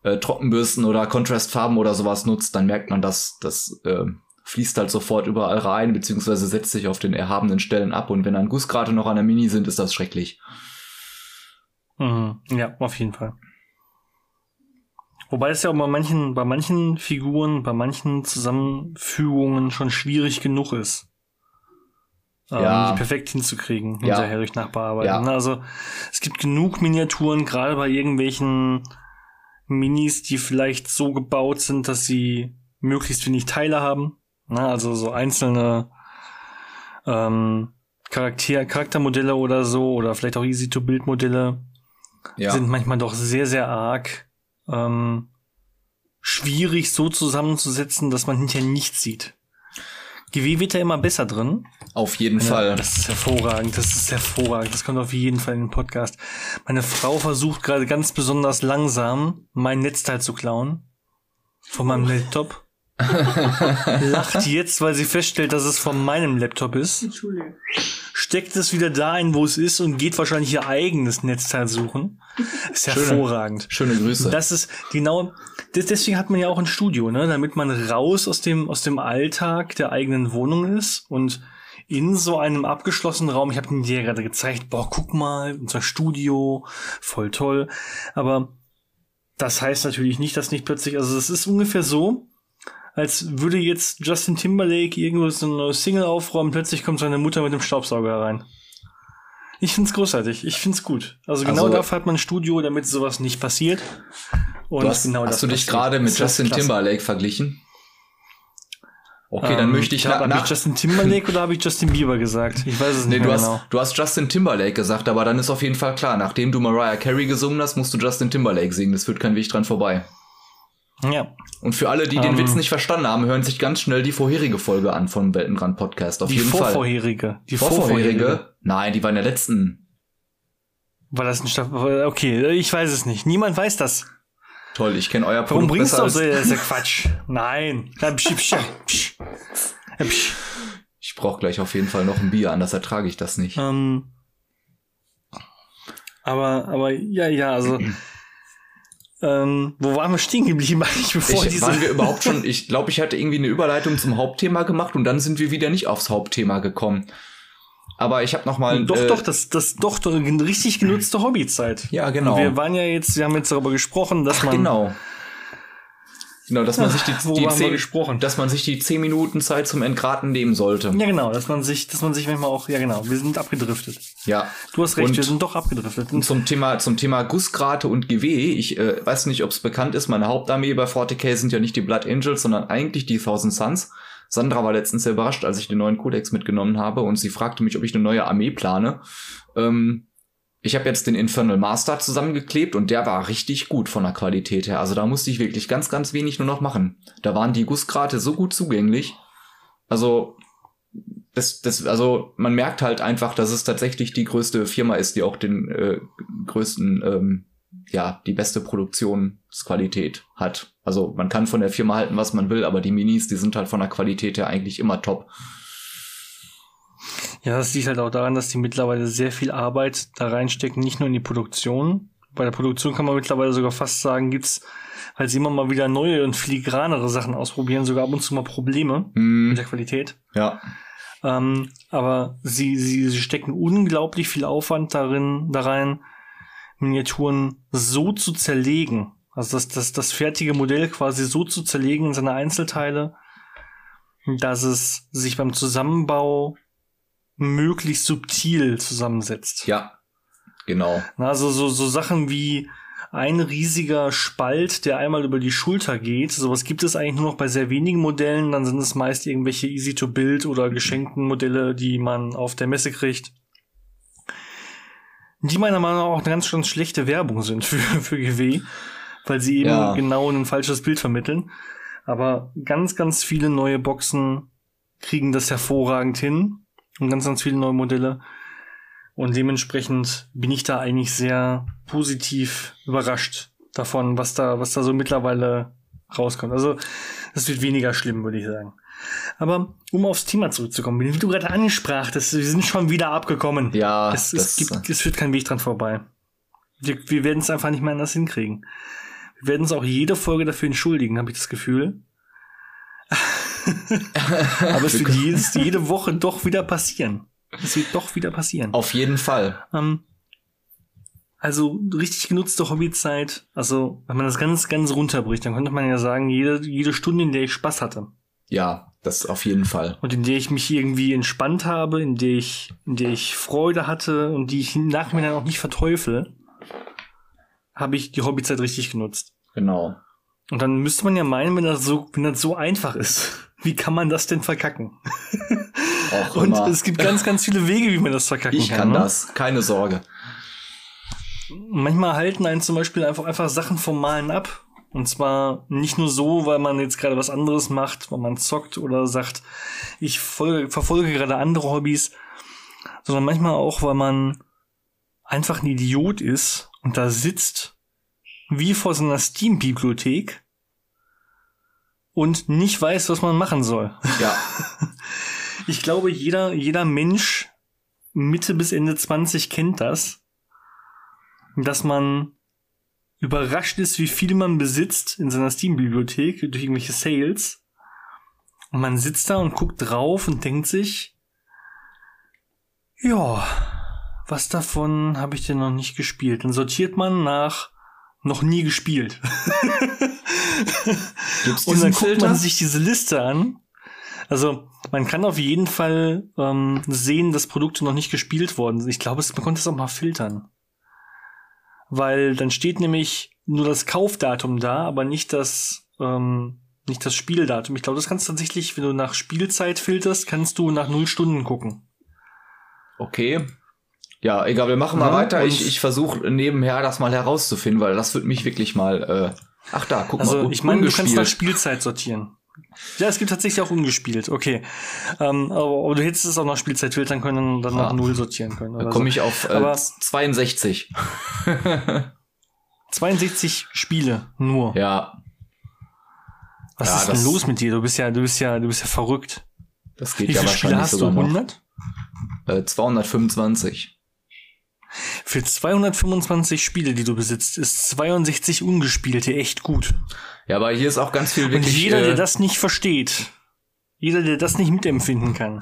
äh, Trockenbürsten oder Contrastfarben oder sowas nutzt, dann merkt man, dass das äh, fließt halt sofort überall rein, beziehungsweise setzt sich auf den erhabenen Stellen ab. Und wenn dann Gussgrate noch an der Mini sind, ist das schrecklich. Mhm. Ja, auf jeden Fall. Wobei es ja auch bei manchen, bei manchen Figuren, bei manchen Zusammenfügungen schon schwierig genug ist. Ähm, ja. die perfekt hinzukriegen, ja. durch Nachbearbeiten. Ja. Ne? Also es gibt genug Miniaturen, gerade bei irgendwelchen Minis, die vielleicht so gebaut sind, dass sie möglichst wenig Teile haben. Na, also so einzelne ähm, Charakter Charaktermodelle oder so oder vielleicht auch Easy-to-Build-Modelle ja. sind manchmal doch sehr, sehr arg ähm, schwierig so zusammenzusetzen, dass man hinterher nichts sieht. GW wird ja immer besser drin. Auf jeden ja, Fall. Das ist hervorragend, das ist hervorragend. Das kommt auf jeden Fall in den Podcast. Meine Frau versucht gerade ganz besonders langsam, mein Netzteil zu klauen. Von meinem oh. Laptop. Lacht jetzt, weil sie feststellt, dass es von meinem Laptop ist. Entschuldigung. Steckt es wieder dahin, wo es ist und geht wahrscheinlich ihr eigenes Netzteil suchen. Ist Schöne, hervorragend. Schöne Grüße. Das ist genau, deswegen hat man ja auch ein Studio, ne? Damit man raus aus dem, aus dem Alltag der eigenen Wohnung ist und in so einem abgeschlossenen Raum, ich habe dir gerade gezeigt, boah, guck mal, unser Studio, voll toll. Aber das heißt natürlich nicht, dass nicht plötzlich, also es ist ungefähr so, als würde jetzt Justin Timberlake irgendwo so eine Single aufräumen, plötzlich kommt seine Mutter mit dem Staubsauger rein. Ich find's großartig, ich find's gut. Also genau also, dafür hat man ein Studio, damit sowas nicht passiert. Und du hast, genau hast du dich gerade mit Justin Timberlake verglichen? Okay, dann Ähm, möchte ich, glaub, na, Habe nach, ich Justin Timberlake oder habe ich Justin Bieber gesagt? Ich weiß es nee, nicht du, hast, genau. du hast Justin Timberlake gesagt, aber dann ist auf jeden Fall klar, nachdem du Mariah Carey gesungen hast, musst du Justin Timberlake singen. Das führt kein Weg dran vorbei. Ja, Und für alle, die den Ähm. Witz nicht verstanden haben, hören sich ganz schnell die vorherige Folge an von Weltenrand Podcast. Auf die jeden Fall. vorvorherige. Die vorvorherige. Vorvorherige? Nein, die war in der letzten. War das ein Staffel? Okay, ich weiß es nicht. Niemand weiß das. Toll, ich kenne euer Warum Produkt bringst du so? Das ist ja Quatsch. Nein. Ich brauche gleich auf jeden Fall noch ein Bier, anders ertrage ich das nicht. Ähm, aber, aber, ja, ja, also, ähm, wo waren wir stehen geblieben eigentlich, bevor Ich, diese... waren wir überhaupt schon, ich glaube, ich hatte irgendwie eine Überleitung zum Hauptthema gemacht und dann sind wir wieder nicht aufs Hauptthema gekommen. Aber ich habe noch mal doch, äh, doch, das, das, doch, doch, richtig genutzte Hobbyzeit. Ja, genau. Wir waren ja jetzt, wir haben jetzt darüber gesprochen, dass Ach, man, genau. Genau, dass man sich die, die zehn, gesprochen? dass man sich die 10 Minuten Zeit zum Entgraten nehmen sollte. ja genau, dass man sich, dass man sich manchmal auch, ja genau, wir sind abgedriftet. Ja. Du hast recht, Und- wir sind doch abgedriftet. Und zum Thema, zum Thema Gussgrate und GW, ich äh, weiß nicht, ob es bekannt ist, meine Hauptarmee bei 40k sind ja nicht die Blood Angels, sondern eigentlich die Thousand Suns. Sandra war letztens sehr überrascht, als ich den neuen Codex mitgenommen habe und sie fragte mich, ob ich eine neue Armee plane. Ähm, ich habe jetzt den Infernal Master zusammengeklebt und der war richtig gut von der Qualität her. Also da musste ich wirklich ganz, ganz wenig nur noch machen. Da waren die Gussgrate so gut zugänglich. Also das, das, also man merkt halt einfach, dass es tatsächlich die größte Firma ist, die auch den äh, größten, ähm, ja, die beste Produktionsqualität hat. Also man kann von der Firma halten, was man will, aber die Minis, die sind halt von der Qualität her eigentlich immer top. Ja, das liegt halt auch daran, dass die mittlerweile sehr viel Arbeit da reinstecken, nicht nur in die Produktion. Bei der Produktion kann man mittlerweile sogar fast sagen, gibt's, weil sie immer mal wieder neue und filigranere Sachen ausprobieren, sogar ab und zu mal Probleme Hm, mit der Qualität. ja, Ähm, aber sie, sie, sie stecken unglaublich viel Aufwand darin, da rein, Miniaturen so zu zerlegen. Also das, das, das fertige Modell quasi so zu zerlegen in seine Einzelteile, dass es sich beim Zusammenbau möglichst subtil zusammensetzt. ja, genau. Na, Also so, so Sachen wie ein riesiger Spalt, der einmal über die Schulter geht. Sowas gibt es eigentlich nur noch bei sehr wenigen Modellen. Dann sind es meist irgendwelche Easy-to-Build oder geschenkten Modelle, die man auf der Messe kriegt. Die meiner Meinung nach auch eine ganz, ganz schlechte Werbung sind für, für GW, weil sie eben Ja. genau ein falsches Bild vermitteln. Aber ganz, ganz viele neue Boxen kriegen das hervorragend hin und ganz, ganz viele neue Modelle. Und dementsprechend bin ich da eigentlich sehr positiv überrascht davon, was da, was da so mittlerweile rauskommt. Also, das wird weniger schlimm, würde ich sagen. Aber um aufs Thema zurückzukommen, wie du gerade ansprachtest, wir sind schon wieder abgekommen. Ja, es, es, gibt, es führt kein Weg dran vorbei. Wir, wir werden es einfach nicht mehr anders hinkriegen. Wir werden uns auch jede Folge dafür entschuldigen, habe ich das Gefühl. Aber es wird jedes, jede Woche doch wieder passieren. Es wird doch wieder passieren. auf jeden Fall. Ähm, also richtig genutzte Hobbyzeit, also wenn man das ganz, ganz runterbricht, dann könnte man ja sagen, jede, jede Stunde, in der ich Spaß hatte Ja, das auf jeden Fall. und in der ich mich irgendwie entspannt habe, in der ich, in der ich Freude hatte und die ich im Nachhinein auch nicht verteufel, habe ich die Hobbyzeit richtig genutzt. Genau. Und dann müsste man ja meinen, wenn das so, wenn das so einfach ist, wie kann man das denn verkacken? Auch Und immer. es gibt ganz, ganz viele Wege, wie man das verkacken ich kann. kann ne? das, keine Sorge. manchmal halten einen zum Beispiel einfach, einfach Sachen vom Malen ab. Und zwar nicht nur so, weil man jetzt gerade was anderes macht, weil man zockt oder sagt, ich folge, verfolge gerade andere Hobbys, sondern manchmal auch, weil man einfach ein Idiot ist und da sitzt wie vor so einer Steam-Bibliothek und nicht weiß, was man machen soll. Ja, Ich glaube, jeder, jeder Mensch Mitte bis Ende 20 kennt das, dass man überrascht ist, wie viel man besitzt in seiner Steam-Bibliothek durch irgendwelche Sales. Und man sitzt da und guckt drauf und denkt sich, ja, was davon habe ich denn noch nicht gespielt? Dann sortiert man nach noch nie gespielt. gibt's Und dann guckt Filter? man sich diese Liste an. Also man kann auf jeden Fall ähm, sehen, dass Produkte noch nicht gespielt worden sind. Ich glaube, man konnte es auch mal filtern. Weil dann steht nämlich nur das Kaufdatum da, aber nicht das, ähm, nicht das Spieldatum. Ich glaube, das kannst du tatsächlich, wenn du nach Spielzeit filterst, kannst du nach null Stunden gucken. Okay. Ja, egal, wir machen mal Ja, weiter. und- Ich, ich versuche nebenher das mal herauszufinden, weil das wird mich wirklich mal. Äh, ach da, guck mal. Also ich meine, du kannst nach. Spielzeit sortieren. Ja, es gibt tatsächlich auch ungespielt, okay. Ähm, aber, aber du hättest es auch nach Spielzeit filtern können und dann nach null sortieren können. Da komme so. ich auf äh, Aber- 62. 62 Spiele nur. Ja, Was Ja, ist denn los mit dir? Du bist ja, du bist ja, du bist ja verrückt. das geht Wie ja viele Spiele wahrscheinlich hast du? sogar noch. 100? Äh, 225. Für 225 Spiele, die du besitzt, ist 62 ungespielte echt gut. Ja, aber hier ist auch ganz viel Und wirklich. jeder, äh, der das nicht versteht, jeder, der das nicht mitempfinden kann,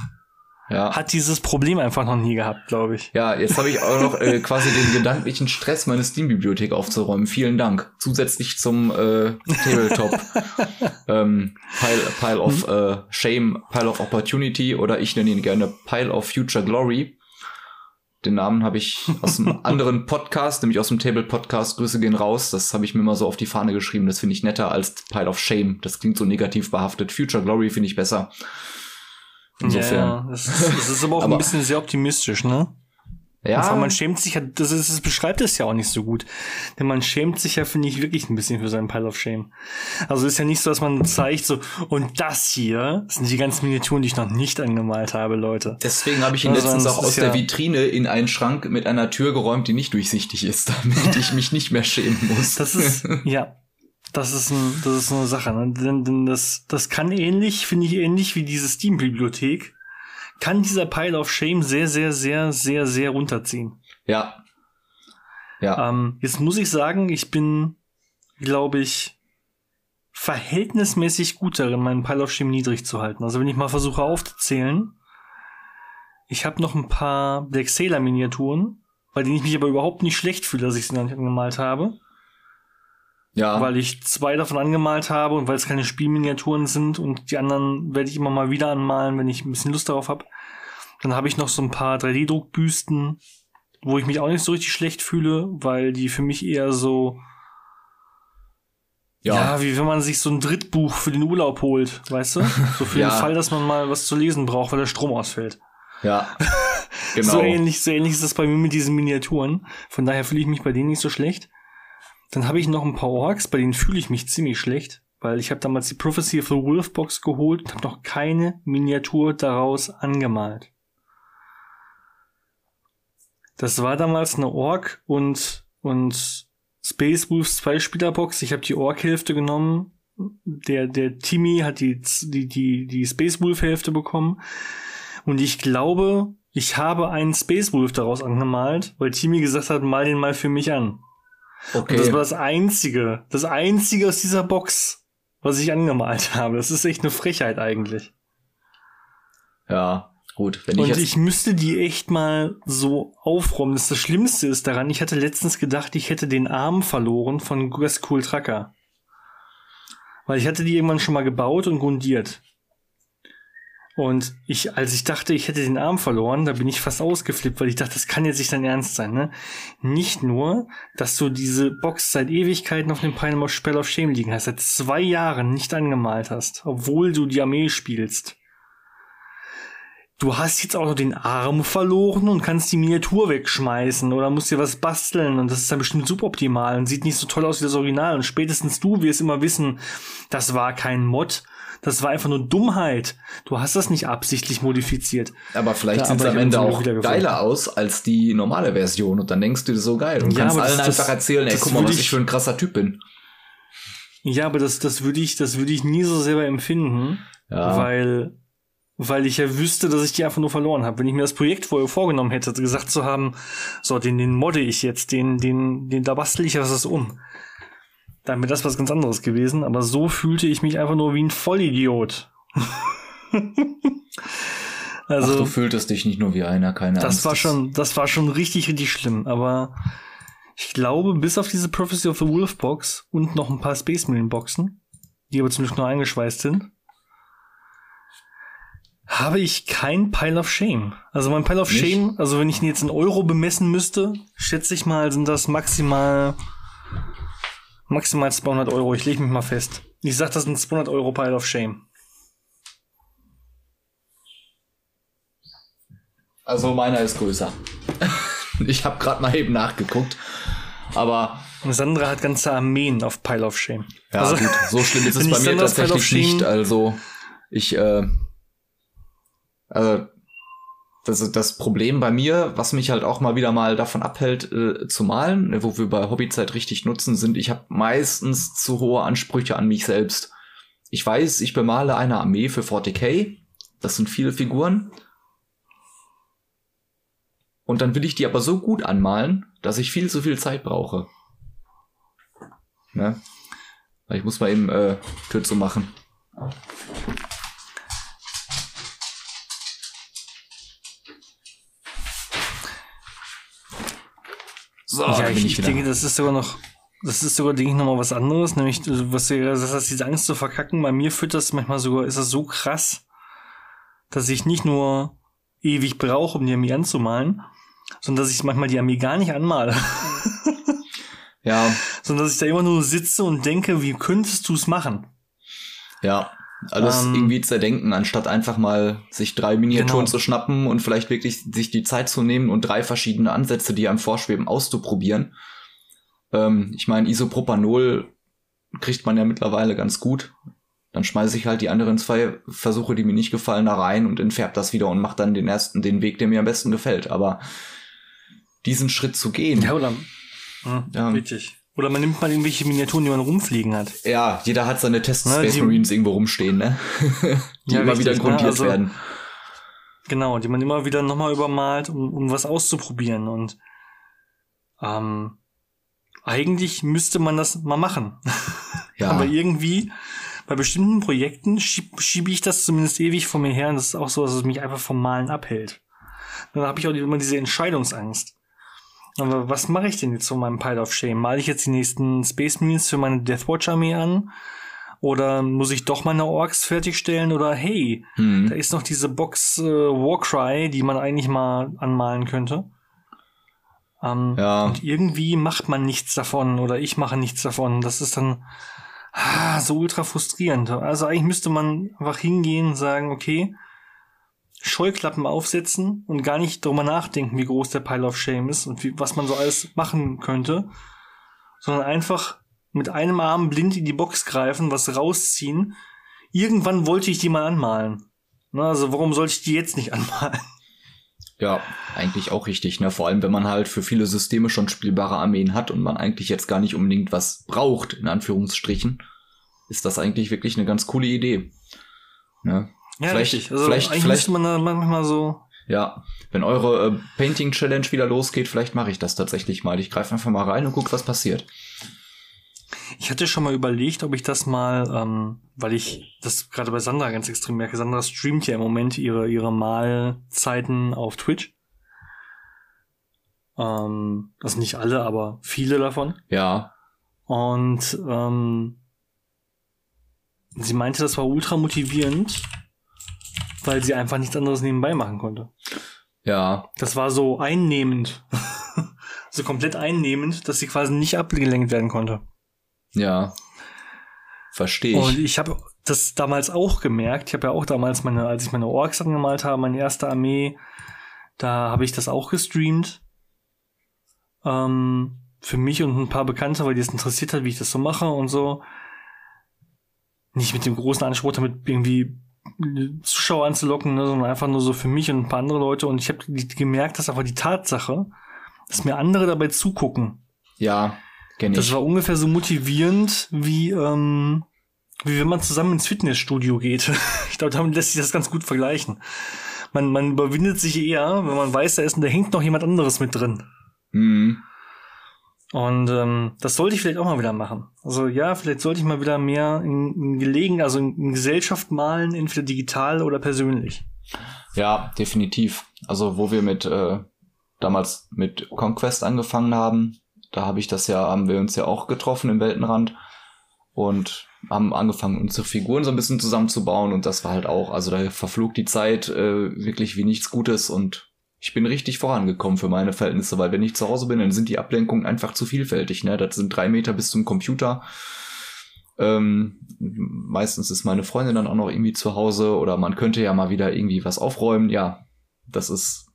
ja. hat dieses Problem einfach noch nie gehabt, glaube ich. Ja, jetzt habe ich auch noch äh, quasi den gedanklichen Stress, meine Steam-Bibliothek aufzuräumen. Vielen Dank. Zusätzlich zum äh, Tabletop ähm, Pile, Pile of äh, Shame, Pile of Opportunity oder ich nenne ihn gerne Pile of Future Glory. Den Namen habe ich aus einem anderen Podcast, nämlich aus dem Table Podcast. Grüße gehen raus. Das habe ich mir mal so auf die Fahne geschrieben. Das finde ich netter als Pile of Shame. Das klingt so negativ behaftet. Future Glory finde ich besser. Insofern. Ja, das ist, das ist aber auch Aber- ein bisschen sehr optimistisch, ne? Ja, Einfach, man schämt sich ja, das, ist, das beschreibt es ja auch nicht so gut. Denn man schämt sich ja, finde ich, wirklich ein bisschen für seinen Pile of Shame. Also ist ja nicht so, dass man zeigt so, und das hier sind die ganzen Miniaturen, die ich noch nicht angemalt habe, Leute. Deswegen habe ich ihn Also, letztens auch aus der ja- Vitrine in einen Schrank mit einer Tür geräumt, die nicht durchsichtig ist, damit ich mich nicht mehr schämen muss. Das ist, ja, das ist, ein, das ist so eine Sache. Ne? Denn, denn das, das kann ähnlich, finde ich, ähnlich wie diese Steam-Bibliothek, kann dieser Pile of Shame sehr, sehr, sehr, sehr, sehr runterziehen. ja. Ja. Ähm, jetzt muss ich sagen, ich bin, glaube ich, verhältnismäßig gut darin, meinen Pile of Shame niedrig zu halten. Also wenn ich mal versuche aufzuzählen, ich habe noch ein paar Black Sailor Miniaturen, bei denen ich mich aber überhaupt nicht schlecht fühle, dass ich sie noch nicht angemalt habe, ja. weil ich zwei davon angemalt habe und weil es keine Spielminiaturen sind und die anderen werde ich immer mal wieder anmalen, wenn ich ein bisschen Lust darauf habe. Dann habe ich noch so ein paar 3D-Druckbüsten, wo ich mich auch nicht so richtig schlecht fühle, weil die für mich eher so ja. Ja, wie wenn man sich so ein Drittbuch für den Urlaub holt, weißt du? So für Ja. den Fall, dass man mal was zu lesen braucht, weil der Strom ausfällt. Ja. Genau. So ähnlich, so ähnlich ist das bei mir mit diesen Miniaturen. Von daher fühle ich mich bei denen nicht so schlecht. Dann habe ich noch ein paar Orks, bei denen fühle ich mich ziemlich schlecht, weil ich habe damals die Prophecy of the Wolf Box geholt und habe noch keine Miniatur daraus angemalt. Das war damals eine Ork und und Space Wolves Zwei-Spieler-Box. Ich habe die Ork-Hälfte genommen. Der, der Timmy hat die, die, die, die Space Wolf-Hälfte bekommen. Und ich glaube, ich habe einen Space Wolf daraus angemalt, weil Timmy gesagt hat, mal den mal für mich an. Und das war okay. das einzige, das einzige aus dieser Box, was ich angemalt habe. Das ist echt eine Frechheit eigentlich. Ja. Gut. Wenn ich Und ich müsste die echt mal so aufräumen. Das, das Schlimmste ist daran, ich hatte letztens gedacht, ich hätte den Arm verloren von Cool Tracker. Weil ich hatte die irgendwann schon mal gebaut und grundiert. Und ich, als ich dachte, ich hätte den Arm verloren, da bin ich fast ausgeflippt, weil ich dachte, das kann jetzt nicht dein Ernst sein, ne? Nicht nur, dass du diese Box seit Ewigkeiten auf dem of Spell of Shame liegen hast, seit zwei Jahren nicht angemalt hast, obwohl du die Armee spielst. Du hast jetzt auch noch den Arm verloren und kannst die Miniatur wegschmeißen oder musst dir was basteln und das ist dann bestimmt suboptimal und sieht nicht so toll aus wie das Original und spätestens du wirst immer wissen, das war kein Mod, das war einfach nur Dummheit. Du hast das nicht absichtlich modifiziert. aber vielleicht sieht es am Ende auch geiler aus als die normale Version und dann denkst du dir so geil und Ja, kannst allen das- einfach erzählen, ey, guck mal, was ich- ich für ein krasser Typ bin. Ja, aber das, das würde ich, das würde ich nie so selber empfinden, Ja. weil, weil ich ja wüsste, dass ich die einfach nur verloren habe. Wenn ich mir das Projekt vorher vorgenommen hätte, gesagt zu haben, so, den, den modde ich jetzt, den, den, den, da bastel ich was um. Dann wäre das was ganz anderes gewesen, aber so fühlte ich mich einfach nur wie ein Vollidiot. also, Ach, du fühltest dich nicht nur wie einer, keine das Angst. war schon, das war schon richtig, richtig schlimm. Aber ich glaube, bis auf diese Prophecy of the Wolf Box und noch ein paar Space Marine Boxen, die aber zum Glück nur eingeschweißt sind, habe ich kein Pile of Shame. Also mein Pile of Nicht? Shame, also wenn ich ihn jetzt in Euro bemessen müsste, schätze ich mal, sind das maximal maximal 200 Euro. Ich lege mich mal fest. Ich sag, das sind 200 Euro Pile of Shame. Also meiner ist größer. ich habe gerade mal eben nachgeguckt. Aber. Sandra hat ganze Armeen auf Pile of Shame. Ja, also, gut, so schlimm ist es bei mir tatsächlich nicht. Also, ich, äh, also, das, das Problem bei mir, was mich halt auch mal wieder mal davon abhält, äh, zu malen, ne, wo wir bei Hobbyzeit richtig nutzen, sind, ich habe meistens zu hohe Ansprüche an mich selbst. Ich weiß, ich bemale eine Armee für 40k. Das sind viele Figuren. Und dann will ich die aber so gut anmalen, dass ich viel zu viel Zeit brauche. Ne? Ich muss mal eben äh, Tür zu machen. So, ja, ich, ich denke, das ist sogar noch, das ist sogar, denke ich, nochmal was anderes, nämlich, was du das heißt, diese Angst zu verkacken. Bei mir führt das manchmal sogar, ist das so krass, dass ich nicht nur ewig brauche, um die Armee anzumalen, sondern dass ich manchmal die Armee gar nicht anmale. ja. Sondern dass ich da immer nur sitze und denke, wie könntest du es machen? Ja alles ähm, irgendwie zerdenken, anstatt einfach mal sich drei Miniaturen genau. zu schnappen und vielleicht wirklich sich die Zeit zu nehmen und drei verschiedene Ansätze, die einem vorschweben, auszuprobieren. Ähm, ich meine, Isopropanol kriegt man ja mittlerweile ganz gut. Dann schmeiße ich halt die anderen zwei Versuche, die mir nicht gefallen, da rein und entfärbe das wieder und mache dann den ersten, den Weg, der mir am besten gefällt. Aber diesen Schritt zu gehen. Ja, oder? Hm, ja. Richtig. Oder man nimmt mal irgendwelche Miniaturen, die man rumfliegen hat. Ja, jeder hat seine Test Space die, Marines irgendwo rumstehen, ne? die ja, immer richtig, wieder ne? grundiert ne? also, werden. Genau, die man immer wieder nochmal übermalt, um, um was auszuprobieren. Und ähm, eigentlich müsste man das mal machen. Ja. Aber irgendwie, bei bestimmten Projekten schiebe schieb ich das zumindest ewig vor mir her und das ist auch so, dass es mich einfach vom Malen abhält. Dann habe ich auch immer diese Entscheidungsangst. Aber was mache ich denn jetzt von meinem Pile of Shame? Male ich jetzt die nächsten Space Marines für meine Deathwatch Armee an? Oder muss ich doch meine Orks fertigstellen? Oder hey, hm. da ist noch diese Box äh, Warcry, die man eigentlich mal anmalen könnte. Ähm, ja. Und irgendwie macht man nichts davon oder ich mache nichts davon. Das ist dann ah, so ultra frustrierend. Also eigentlich müsste man einfach hingehen und sagen, okay, Scheuklappen aufsetzen und gar nicht drüber nachdenken, wie groß der Pile of Shame ist und wie, was man so alles machen könnte, sondern einfach mit einem Arm blind in die Box greifen, was rausziehen. Irgendwann wollte ich die mal anmalen. Na, also warum sollte ich die jetzt nicht anmalen? Ja, eigentlich auch richtig, ne? Vor allem, wenn man halt für viele Systeme schon spielbare Armeen hat und man eigentlich jetzt gar nicht unbedingt was braucht, in Anführungsstrichen, ist das eigentlich wirklich eine ganz coole Idee. Ne? Ja, vielleicht, richtig. Also vielleicht, eigentlich vielleicht, müsste man manchmal so. Ja, wenn eure äh, Painting Challenge wieder losgeht, vielleicht mache ich das tatsächlich mal. Ich greife einfach mal rein und guck, was passiert. Ich hatte schon mal überlegt, ob ich das mal, ähm, weil ich das gerade bei Sandra ganz extrem merke. Sandra streamt ja im Moment ihre, ihre Malzeiten auf Twitch. Ähm, also nicht alle, aber viele davon. Ja. Und ähm, sie meinte, das war ultra motivierend, weil sie einfach nichts anderes nebenbei machen konnte. Ja. Das war so einnehmend. so komplett einnehmend, dass sie quasi nicht abgelenkt werden konnte. Ja. Verstehe ich. Und ich habe das damals auch gemerkt. Ich habe ja auch damals meine, als ich meine Orks angemalt habe, meine erste Armee, da habe ich das auch gestreamt. Ähm, für mich und ein paar Bekannte, weil die es interessiert hat, wie ich das so mache und so. Nicht mit dem großen Anspruch, damit irgendwie Zuschauer anzulocken, ne, sondern einfach nur so für mich und ein paar andere Leute. Und ich habe gemerkt, dass aber die Tatsache, dass mir andere dabei zugucken. Ja, kenne ich. Das war ungefähr so motivierend wie, ähm, wie wenn man zusammen ins Fitnessstudio geht. ich glaube, damit lässt sich das ganz gut vergleichen. Man, man überwindet sich eher, wenn man weiß, da ist und da hängt noch jemand anderes mit drin. Mhm. Und ähm, das sollte ich vielleicht auch mal wieder machen. Also ja, vielleicht sollte ich mal wieder mehr in, in Gelegen, also in, in Gesellschaft malen, entweder digital oder persönlich. Ja, definitiv. Also wo wir mit äh, damals mit Conquest angefangen haben, da habe ich das ja, haben wir uns ja auch getroffen im Weltenrand und haben angefangen, unsere Figuren so ein bisschen zusammenzubauen und das war halt auch, also da verflog die Zeit äh, wirklich wie nichts Gutes und ich bin richtig vorangekommen für meine Verhältnisse, weil wenn ich zu Hause bin, dann sind die Ablenkungen einfach zu vielfältig. Ne? Das sind drei Meter bis zum Computer. Ähm, meistens ist meine Freundin dann auch noch irgendwie zu Hause oder man könnte ja mal wieder irgendwie was aufräumen. Ja, das ist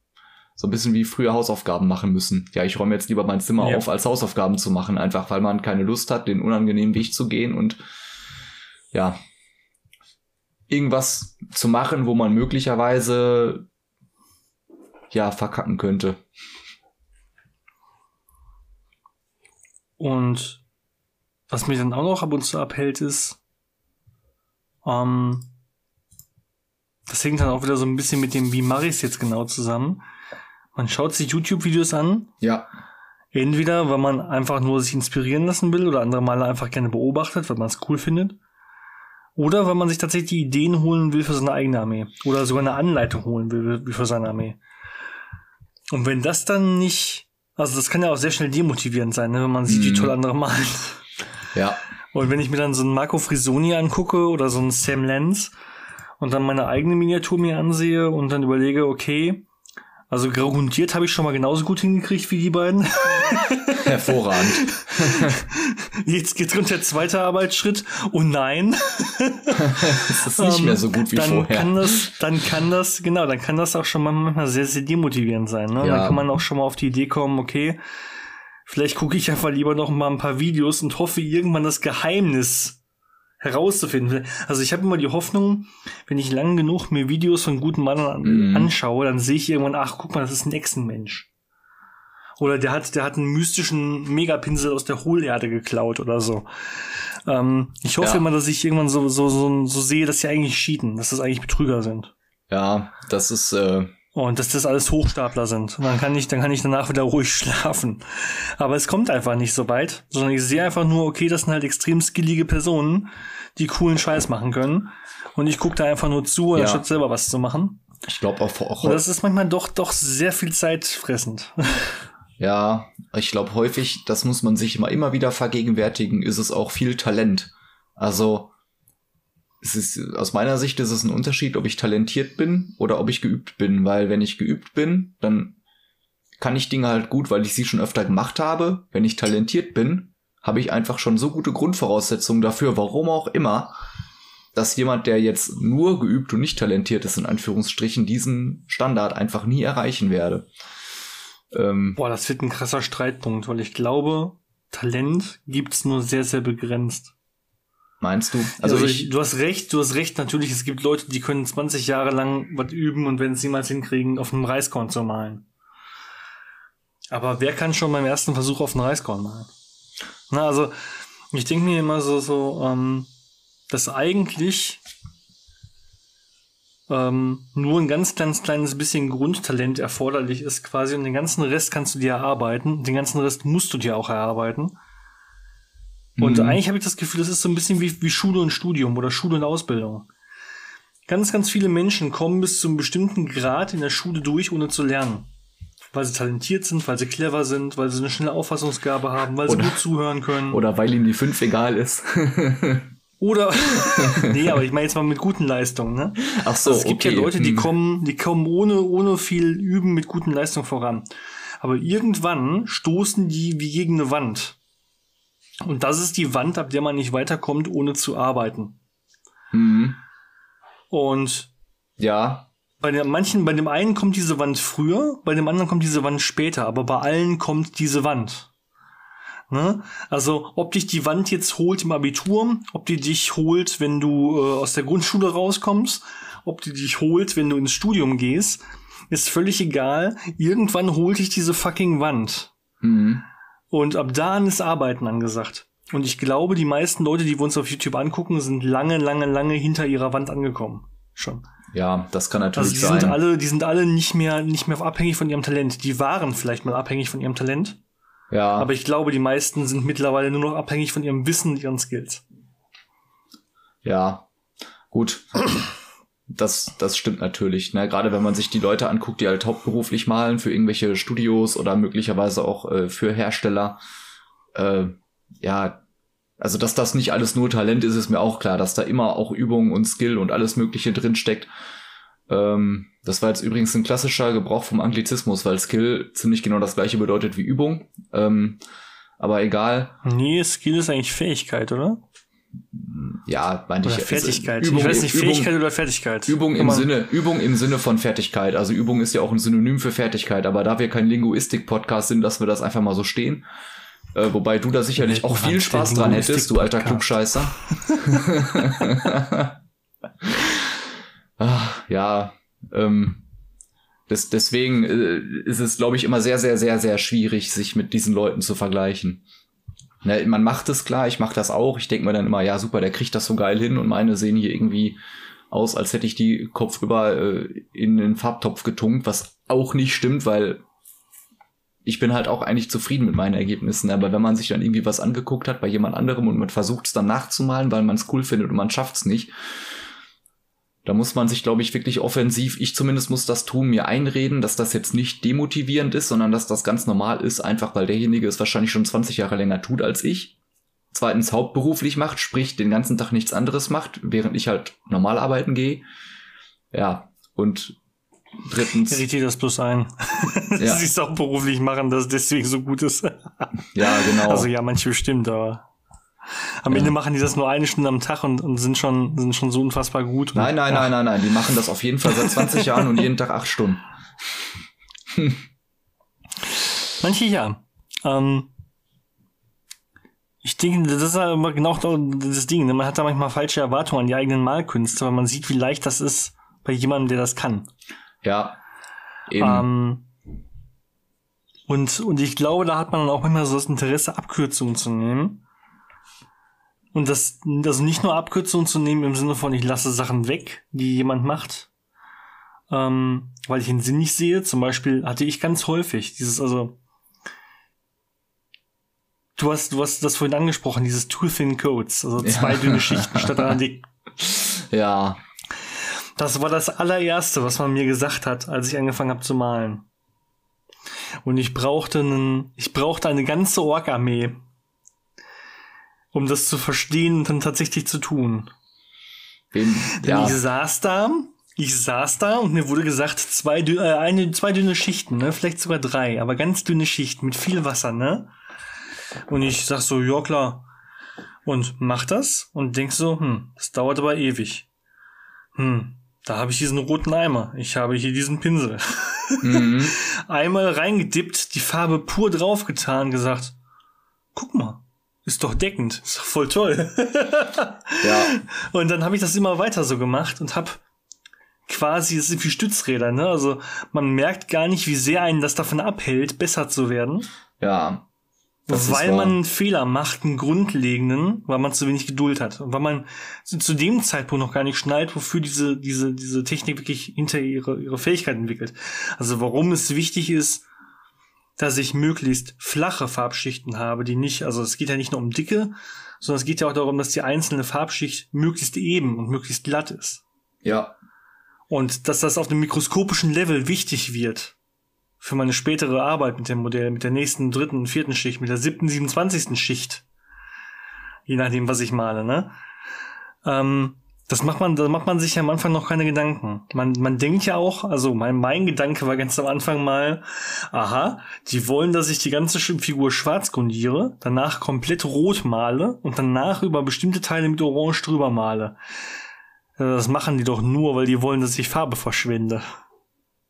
so ein bisschen wie früher Hausaufgaben machen müssen. Ja, ich räume jetzt lieber mein Zimmer ja. auf, als Hausaufgaben zu machen, einfach weil man keine Lust hat, den unangenehmen Weg zu gehen und ja, irgendwas zu machen, wo man möglicherweise ja verkacken könnte. Und was mich dann auch noch ab und zu abhält, ist, ähm, das hängt dann auch wieder so ein bisschen mit dem, wie mache ich es jetzt genau zusammen. Man schaut sich YouTube-Videos an. Ja. Entweder, weil man einfach nur sich inspirieren lassen will oder andere Male einfach gerne beobachtet, weil man es cool findet. Oder weil man sich tatsächlich die Ideen holen will für seine eigene Armee. Oder sogar eine Anleitung holen will für seine Armee. Und wenn das dann nicht, also das kann ja auch sehr schnell demotivierend sein, ne, wenn man sieht, mm. wie toll andere malen. Ja. Und wenn ich mir dann so einen Marco Frisoni angucke oder so einen Sam Lenz und dann meine eigene Miniatur mir ansehe und dann überlege, okay, also grundiert habe ich schon mal genauso gut hingekriegt wie die beiden. Hervorragend. Jetzt geht runter der zweite Arbeitsschritt. Oh nein. das ist nicht mehr so gut wie dann vorher. Kann das, dann kann das, genau, dann kann das auch schon mal manchmal sehr, sehr demotivierend sein. Ne? Ja. Dann kann man auch schon mal auf die Idee kommen, okay, vielleicht gucke ich einfach lieber noch mal ein paar Videos und hoffe irgendwann das Geheimnis herauszufinden. Also ich habe immer die Hoffnung, wenn ich lang genug mir Videos von guten Männern mm. anschaue, dann sehe ich irgendwann, ach, guck mal, das ist ein Echsenmensch. Oder der hat, der hat einen mystischen Megapinsel aus der Hohlerde geklaut oder so. Ähm, ich hoffe ja. immer, dass ich irgendwann so, so, so, so sehe, dass sie eigentlich cheaten, dass das eigentlich Betrüger sind. Ja, das ist, äh, und dass das alles Hochstapler sind. Und dann kann ich, dann kann ich danach wieder ruhig schlafen. Aber es kommt einfach nicht so weit, sondern ich sehe einfach nur, okay, das sind halt extrem skillige Personen, die coolen Scheiß machen können. Und ich gucke da einfach nur zu, ja. anstatt selber was zu machen. Ich glaube auch, auch Und das ist manchmal doch, doch sehr viel Zeit fressend. Ja, ich glaube häufig, das muss man sich immer, immer wieder vergegenwärtigen, ist es auch viel Talent. Also, es ist, aus meiner Sicht ist es ein Unterschied, ob ich talentiert bin oder ob ich geübt bin, weil wenn ich geübt bin, dann kann ich Dinge halt gut, weil ich sie schon öfter gemacht habe. Wenn ich talentiert bin, habe ich einfach schon so gute Grundvoraussetzungen dafür, warum auch immer, dass jemand, der jetzt nur geübt und nicht talentiert ist, in Anführungsstrichen, diesen Standard einfach nie erreichen werde. Ähm, Boah, das wird ein krasser Streitpunkt, weil ich glaube, Talent gibt's nur sehr, sehr begrenzt. Meinst du? Also, also ich, du hast recht, du hast recht. Natürlich, es gibt Leute, die können 20 Jahre lang was üben und wenn sie niemals hinkriegen, auf einem Reiskorn zu malen. Aber wer kann schon beim ersten Versuch auf einem Reiskorn malen? Na, also, ich denke mir immer so, so, ähm, dass eigentlich ähm, nur ein ganz, ganz kleines bisschen Grundtalent erforderlich ist quasi und den ganzen Rest kannst du dir erarbeiten. Den ganzen Rest musst du dir auch erarbeiten. Und mhm. eigentlich habe ich das Gefühl, das ist so ein bisschen wie, wie Schule und Studium oder Schule und Ausbildung. Ganz, ganz viele Menschen kommen bis zu einem bestimmten Grad in der Schule durch, ohne zu lernen. Weil sie talentiert sind, weil sie clever sind, weil sie eine schnelle Auffassungsgabe haben, weil oder, sie gut zuhören können. Oder weil ihnen die fünf egal ist. Oder, nee, aber ich meine jetzt mal mit guten Leistungen, ne? Ach so, also es gibt okay. ja Leute, die hm. kommen, die kommen ohne, ohne viel Üben mit guten Leistungen voran. Aber irgendwann stoßen die wie gegen eine Wand. Und das ist die Wand, ab der man nicht weiterkommt, ohne zu arbeiten. Mhm. Und ja. Bei den manchen, bei dem einen kommt diese Wand früher, bei dem anderen kommt diese Wand später, aber bei allen kommt diese Wand. Ne? Also, ob dich die Wand jetzt holt im Abitur, ob die dich holt, wenn du äh, aus der Grundschule rauskommst, ob die dich holt, wenn du ins Studium gehst, ist völlig egal. Irgendwann holt dich diese fucking Wand. Mhm. Und ab da an ist Arbeiten angesagt. Und ich glaube, die meisten Leute, die wir uns auf YouTube angucken, sind lange, lange, lange hinter ihrer Wand angekommen. Schon. Ja, das kann natürlich also die sein. Sind alle, die sind alle nicht mehr, nicht mehr abhängig von ihrem Talent. Die waren vielleicht mal abhängig von ihrem Talent. Ja. Aber ich glaube, die meisten sind mittlerweile nur noch abhängig von ihrem Wissen und ihren Skills. Ja, gut. Das, das stimmt natürlich. Ne? Gerade wenn man sich die Leute anguckt, die halt hauptberuflich malen für irgendwelche Studios oder möglicherweise auch äh, für Hersteller. Äh, ja, also dass das nicht alles nur Talent ist, ist mir auch klar, dass da immer auch Übung und Skill und alles Mögliche drinsteckt. Ähm, das war jetzt übrigens ein klassischer Gebrauch vom Anglizismus, weil Skill ziemlich genau das gleiche bedeutet wie Übung. Ähm, aber egal. Nee, Skill ist eigentlich Fähigkeit, oder? Ja, meinte oder ich. Fertigkeit. Übung, ich weiß nicht, Übung, Fähigkeit oder Fertigkeit. Übung im Sinne, Übung im Sinne von Fertigkeit. Also Übung ist ja auch ein Synonym für Fertigkeit, aber da wir kein Linguistik-Podcast sind, lassen wir das einfach mal so stehen. Äh, wobei du da sicherlich auch viel Spaß dran hättest, du alter. Klugscheißer. Ach, ja, ähm, das, deswegen äh, ist es, glaube ich, immer sehr, sehr, sehr, sehr schwierig, sich mit diesen Leuten zu vergleichen. Ne, man macht es klar, ich mache das auch. Ich denke mir dann immer, ja super, der kriegt das so geil hin und meine sehen hier irgendwie aus, als hätte ich die kopfüber äh, in den Farbtopf getunkt, was auch nicht stimmt, weil ich bin halt auch eigentlich zufrieden mit meinen Ergebnissen. Aber wenn man sich dann irgendwie was angeguckt hat bei jemand anderem und man versucht es dann nachzumalen, weil man es cool findet und man schafft es nicht, da muss man sich, glaube ich, wirklich offensiv, ich zumindest muss das tun, mir einreden, dass das jetzt nicht demotivierend ist, sondern dass das ganz normal ist, einfach weil derjenige es wahrscheinlich schon 20 Jahre länger tut als ich. Zweitens hauptberuflich macht, sprich den ganzen Tag nichts anderes macht, während ich halt normal arbeiten gehe. Ja, und drittens, Irritiert das bloß ein. Ja. Dass sie es auch beruflich machen, dass es deswegen so gut ist. ja, genau. Also ja, manche bestimmt, aber am Ja. Ende machen die das nur eine Stunde am Tag und, und sind schon sind schon so unfassbar gut. nein, nein, ja. nein, nein, nein, die machen das auf jeden Fall seit 20 Jahren und jeden Tag acht Stunden. Manche ja. Ähm, ich denke, das ist ja immer genau das Ding. ne? Man hat da manchmal falsche Erwartungen an die eigenen Malkünste, weil man sieht, wie leicht das ist bei jemandem, der das kann. Ja, eben. Ähm, und, und ich glaube, da hat man dann auch manchmal so das Interesse, Abkürzungen zu nehmen. Und das, also nicht nur Abkürzungen zu nehmen im Sinne von, ich lasse Sachen weg, die jemand macht, ähm, weil ich den Sinn nicht sehe. Zum Beispiel hatte ich ganz häufig dieses, also, du hast, du hast das vorhin angesprochen, dieses Two Thin Coats, also zwei Ja. dünne Schichten statt einer dick. ja, Das war das allererste, was man mir gesagt hat, als ich angefangen habe zu malen. Und ich brauchte einen, ich brauchte eine ganze Ork-Armee, um das zu verstehen und dann tatsächlich zu tun. Denn ja, ich saß da, ich saß da und mir wurde gesagt, zwei, äh, eine, zwei dünne Schichten, ne, vielleicht sogar drei, aber ganz dünne Schichten mit viel Wasser, ne? Und ich sag so, ja klar. Und mach das und denk so, hm, das dauert aber ewig. Hm, da habe ich diesen roten Eimer. Ich habe hier diesen Pinsel. mhm. Einmal reingedippt, die Farbe pur draufgetan, gesagt, guck mal, ist doch deckend, ist doch voll toll. ja, Und dann habe ich das immer weiter so gemacht und habe quasi, es sind wie Stützräder, ne? Also man merkt gar nicht, wie sehr einen das davon abhält, besser zu werden, ja. Weil man einen Fehler macht, einen grundlegenden, weil man zu wenig Geduld hat und weil man zu, zu dem Zeitpunkt noch gar nicht schnallt, wofür diese diese diese Technik wirklich hinter ihre ihre Fähigkeit entwickelt. Also warum es wichtig ist, dass ich möglichst flache Farbschichten habe, die nicht, also es geht ja nicht nur um Dicke, sondern es geht ja auch darum, dass die einzelne Farbschicht möglichst eben und möglichst glatt ist. Ja, Und dass das auf einem mikroskopischen Level wichtig wird für meine spätere Arbeit mit dem Modell, mit der nächsten dritten, vierten Schicht, mit der siebten, siebenundzwanzigsten Schicht. Je nachdem, was ich male, ne? Ähm, das macht man, da macht man sich ja am Anfang noch keine Gedanken. Man, man denkt ja auch, also mein, mein Gedanke war ganz am Anfang mal, aha, die wollen, dass ich die ganze Figur schwarz grundiere, danach komplett rot male und danach über bestimmte Teile mit Orange drüber male. Äh, Das machen die doch nur, weil die wollen, dass ich Farbe verschwende.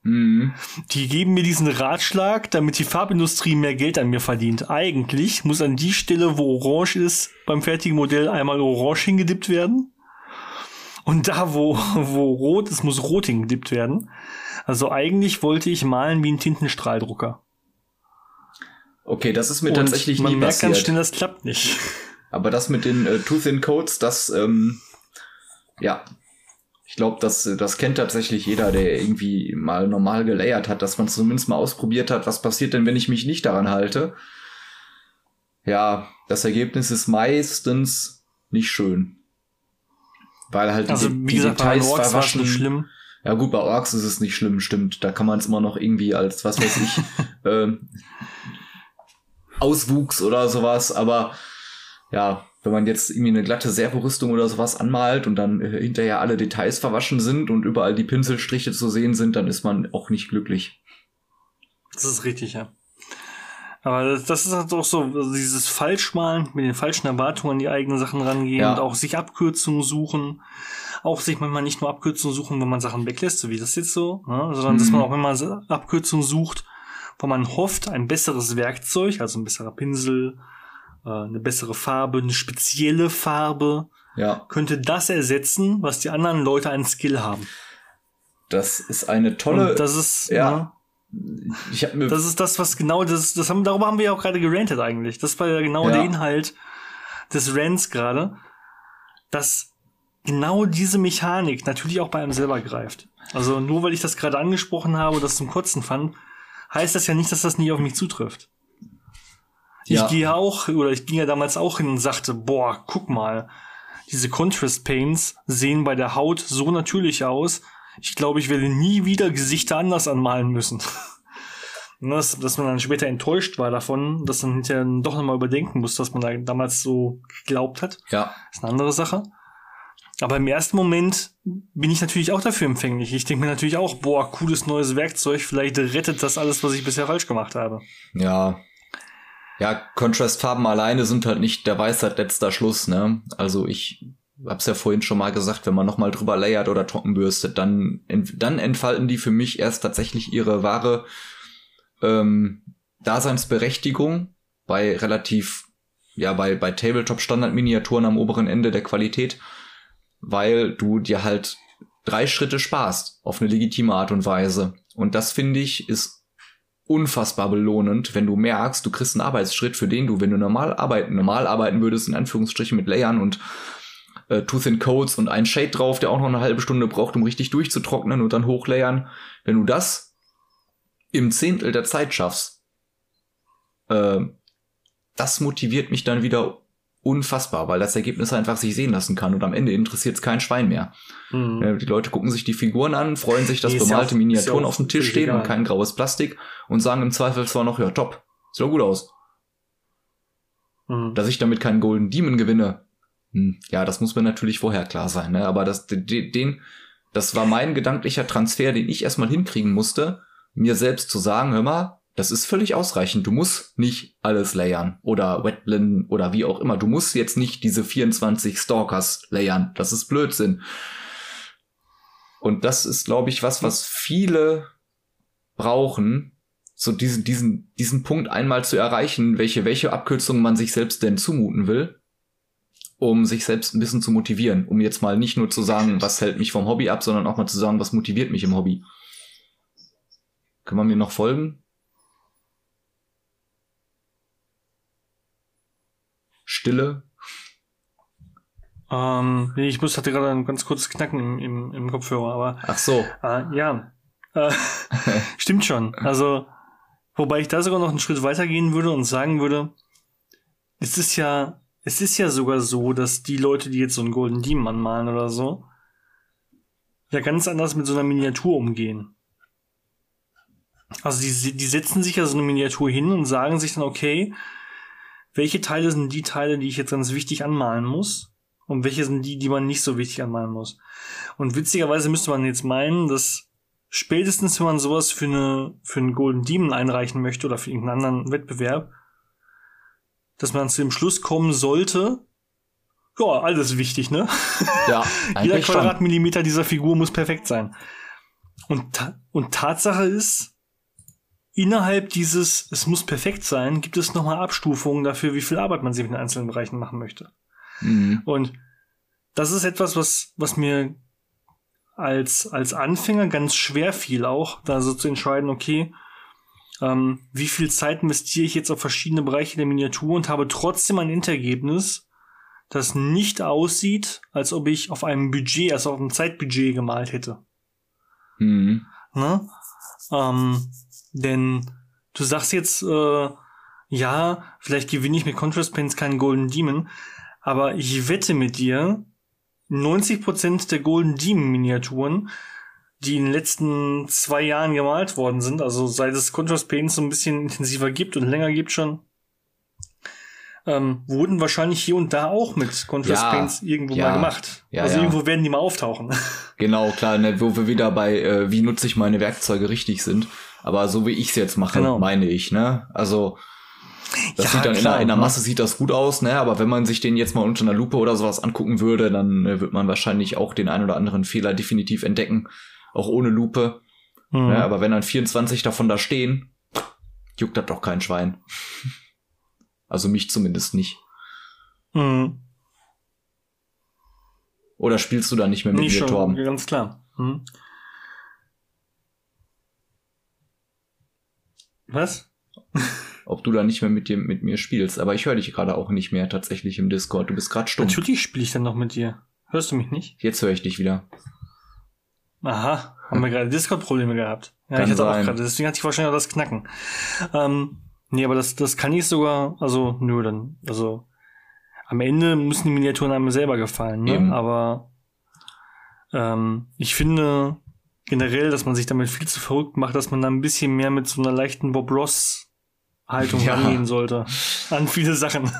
mhm. Die geben mir diesen Ratschlag, damit die Farbindustrie mehr Geld an mir verdient. Eigentlich muss an die Stelle, wo Orange ist, beim fertigen Modell einmal Orange hingedippt werden. Und da, wo, wo Rot ist, muss Rot hingedippt werden. Also eigentlich wollte ich malen wie ein Tintenstrahldrucker. Okay, das ist mir Und tatsächlich man nie merkt passiert. ganz schnell, das klappt nicht. Aber das mit den äh, Tooth-in Codes, das, ähm, ja, ich glaube, das, das kennt tatsächlich jeder, der irgendwie mal normal gelayert hat, dass man zumindest mal ausprobiert hat, was passiert denn, wenn ich mich nicht daran halte. Ja, das Ergebnis ist meistens nicht schön. Weil halt Also, die, wie die gesagt, bei Details Orks war es verwaschen. nicht schlimm. Ja gut, bei Orks ist es nicht schlimm, stimmt. Da kann man es immer noch irgendwie als, was weiß ich, ähm, Auswuchs oder sowas, aber ja, wenn man jetzt irgendwie eine glatte Servorüstung oder sowas anmalt und dann äh, hinterher alle Details verwaschen sind und überall die Pinselstriche zu sehen sind, dann ist man auch nicht glücklich. Das ist richtig, ja. Aber das, das ist halt auch so, also dieses Falschmalen, mit den falschen Erwartungen an die eigenen Sachen rangehen Ja. und auch sich Abkürzungen suchen. Auch sich manchmal nicht nur Abkürzungen suchen, wenn man Sachen weglässt, so wie das jetzt so, ne? sondern dass Mhm. man auch immer so Abkürzungen sucht, wo man hofft, ein besseres Werkzeug, also ein besserer Pinsel, äh, eine bessere Farbe, eine spezielle Farbe, Ja, könnte das ersetzen, was die anderen Leute an Skill haben. das ist eine tolle. Und das ist, ja. ne? Ich habe mir Das ist das, was genau, das, das haben, darüber haben wir ja auch gerade gerantet eigentlich. Das war ja genau Ja. der Inhalt des Rants gerade, dass genau diese Mechanik natürlich auch bei einem selber greift. Also nur weil ich das gerade angesprochen habe das zum Kotzen fand, heißt das ja nicht, dass das nie auf mich zutrifft. Ja. Ich gehe auch, oder ich ging ja damals auch hin und sagte, boah, guck mal, diese Contrast Paints sehen bei der Haut so natürlich aus. Ich glaube, ich werde nie wieder Gesichter anders anmalen müssen. Und dass, dass man dann später enttäuscht war davon, dass man hinterher doch nochmal überdenken muss, dass man da damals so geglaubt hat. ja, ist eine andere Sache. Aber im ersten Moment bin ich natürlich auch dafür empfänglich. Ich denke mir natürlich auch, boah, cooles neues Werkzeug, vielleicht rettet das alles, was ich bisher falsch gemacht habe. ja. Ja, Contrastfarben alleine sind halt nicht der Weisheit letzter Schluss, ne? Also ich hab's ja vorhin schon mal gesagt, wenn man nochmal drüber layert oder trockenbürstet, dann, dann entfalten die für mich erst tatsächlich ihre wahre ähm, Daseinsberechtigung bei relativ, ja, bei, bei Tabletop-Standard-Miniaturen am oberen Ende der Qualität, weil du dir halt drei Schritte sparst auf eine legitime Art und Weise. Und das finde ich ist unfassbar belohnend, wenn du merkst, du kriegst einen Arbeitsschritt, für den du, wenn du normal arbeiten, normal arbeiten würdest, in Anführungsstrichen mit Layern und äh, Tooth and Codes und ein Shade drauf, der auch noch eine halbe Stunde braucht, um richtig durchzutrocknen und dann hochlayern. Wenn du das im Zehntel der Zeit schaffst, äh, das motiviert mich dann wieder unfassbar, weil das Ergebnis einfach sich sehen lassen kann und am Ende interessiert es kein Schwein mehr. Hm. Ja, Die Leute gucken sich die Figuren an, freuen sich, dass Nee, ist ja bemalte Miniaturen ja auf dem Tisch stehen und egal. kein graues Plastik und sagen im Zweifel zwar noch, ja top, sieht doch gut aus. Hm. Dass ich damit keinen Golden Demon gewinne, ja, das muss mir natürlich vorher klar sein, ne? aber das, de- den, das war mein gedanklicher Transfer, den ich erstmal hinkriegen musste, mir selbst zu sagen, hör mal, das ist völlig ausreichend. Du musst nicht alles layern oder wetblenden oder wie auch immer. Du musst jetzt nicht diese 24 Stalkers layern. Das ist Blödsinn. Und das ist, glaube ich, was, was viele brauchen, so diesen, diesen, diesen Punkt einmal zu erreichen, welche, welche Abkürzungen man sich selbst denn zumuten will, um sich selbst ein bisschen zu motivieren, um jetzt mal nicht nur zu sagen, was hält mich vom Hobby ab, sondern auch mal zu sagen, was motiviert mich im Hobby. Kann man mir noch folgen? Stille. Ähm, nee, ich muss hatte gerade ein ganz kurzes Knacken im, im, im Kopfhörer, aber Ach so. äh, ja, äh, stimmt schon. Also, wobei ich da sogar noch einen Schritt weiter gehen würde und sagen würde, es ist ja, es ist ja sogar so, dass die Leute, die jetzt so einen Golden Demon anmalen oder so, ja ganz anders mit so einer Miniatur umgehen. Also die, die setzen sich ja so eine Miniatur hin und sagen sich dann, okay, welche Teile sind die Teile, die ich jetzt ganz wichtig anmalen muss? Und welche sind die, die man nicht so wichtig anmalen muss? Und witzigerweise müsste man jetzt meinen, dass spätestens, wenn man sowas für eine, für einen Golden Demon einreichen möchte oder für irgendeinen anderen Wettbewerb, dass man zu dem Schluss kommen sollte, ja, alles wichtig, ne? Ja, Jeder eigentlich schon. Quadratmillimeter dieser Figur muss perfekt sein. Und, ta und Tatsache ist, innerhalb dieses, es muss perfekt sein, gibt es nochmal Abstufungen dafür, wie viel Arbeit man sich in den einzelnen Bereichen machen möchte. Mhm. Und das ist etwas, was, was mir als, als Anfänger ganz schwer fiel auch, da so zu entscheiden, okay, ähm, wie viel Zeit investiere ich jetzt auf verschiedene Bereiche der Miniatur und habe trotzdem ein Endergebnis, das nicht aussieht, als ob ich auf einem Budget, also auf einem Zeitbudget gemalt hätte. Mhm. Ne? Ähm, denn du sagst jetzt, äh, ja, vielleicht gewinne ich mit Contrast Paints keinen Golden Demon, aber ich wette mit dir, 90% der Golden Demon Miniaturen, die in den letzten zwei Jahren gemalt worden sind, also seit es Contrast Paints so ein bisschen intensiver gibt und länger gibt schon, ähm, wurden wahrscheinlich hier und da auch mit Contrast Ja, Paints irgendwo ja, mal gemacht. ja, also irgendwo werden die mal auftauchen. Genau, klar, ne, wo wir wieder bei, äh, wie nutze ich meine Werkzeuge richtig sind. Aber so wie ich es jetzt mache, Genau. meine ich, ne? Also Das sieht dann in, klar, der, in der ne? Masse sieht das gut aus, ne? Aber wenn man sich den jetzt mal unter einer Lupe oder sowas angucken würde, dann äh, wird man wahrscheinlich auch den ein oder anderen Fehler definitiv entdecken, auch ohne Lupe. Mhm. Ne? Aber wenn dann 24 davon da stehen, juckt das doch kein Schwein. Also mich zumindest nicht. Mhm. Oder spielst du da nicht mehr mit Nee, mir, schon, Torben? ganz klar. Mhm. Was? Ob du da nicht mehr mit, dir, mit mir spielst. Aber ich höre dich gerade auch nicht mehr tatsächlich im Discord. Du bist gerade stumm. Natürlich spiele ich dann noch mit dir. Hörst du mich nicht? Jetzt höre ich dich wieder. Aha, haben wir gerade Discord-Probleme gehabt. Ja, Kann ich hatte auch sein. gerade, deswegen hatte ich wahrscheinlich auch das Knacken. Ähm, nee, aber das, das kann ich sogar, also, nö, dann, also, am Ende müssen die Miniaturen einem selber gefallen, ne? Eben. Aber, ähm, ich finde generell, dass man sich damit viel zu verrückt macht, dass man da ein bisschen mehr mit so einer leichten Bob Ross Haltung Ja. rangehen sollte. An viele Sachen.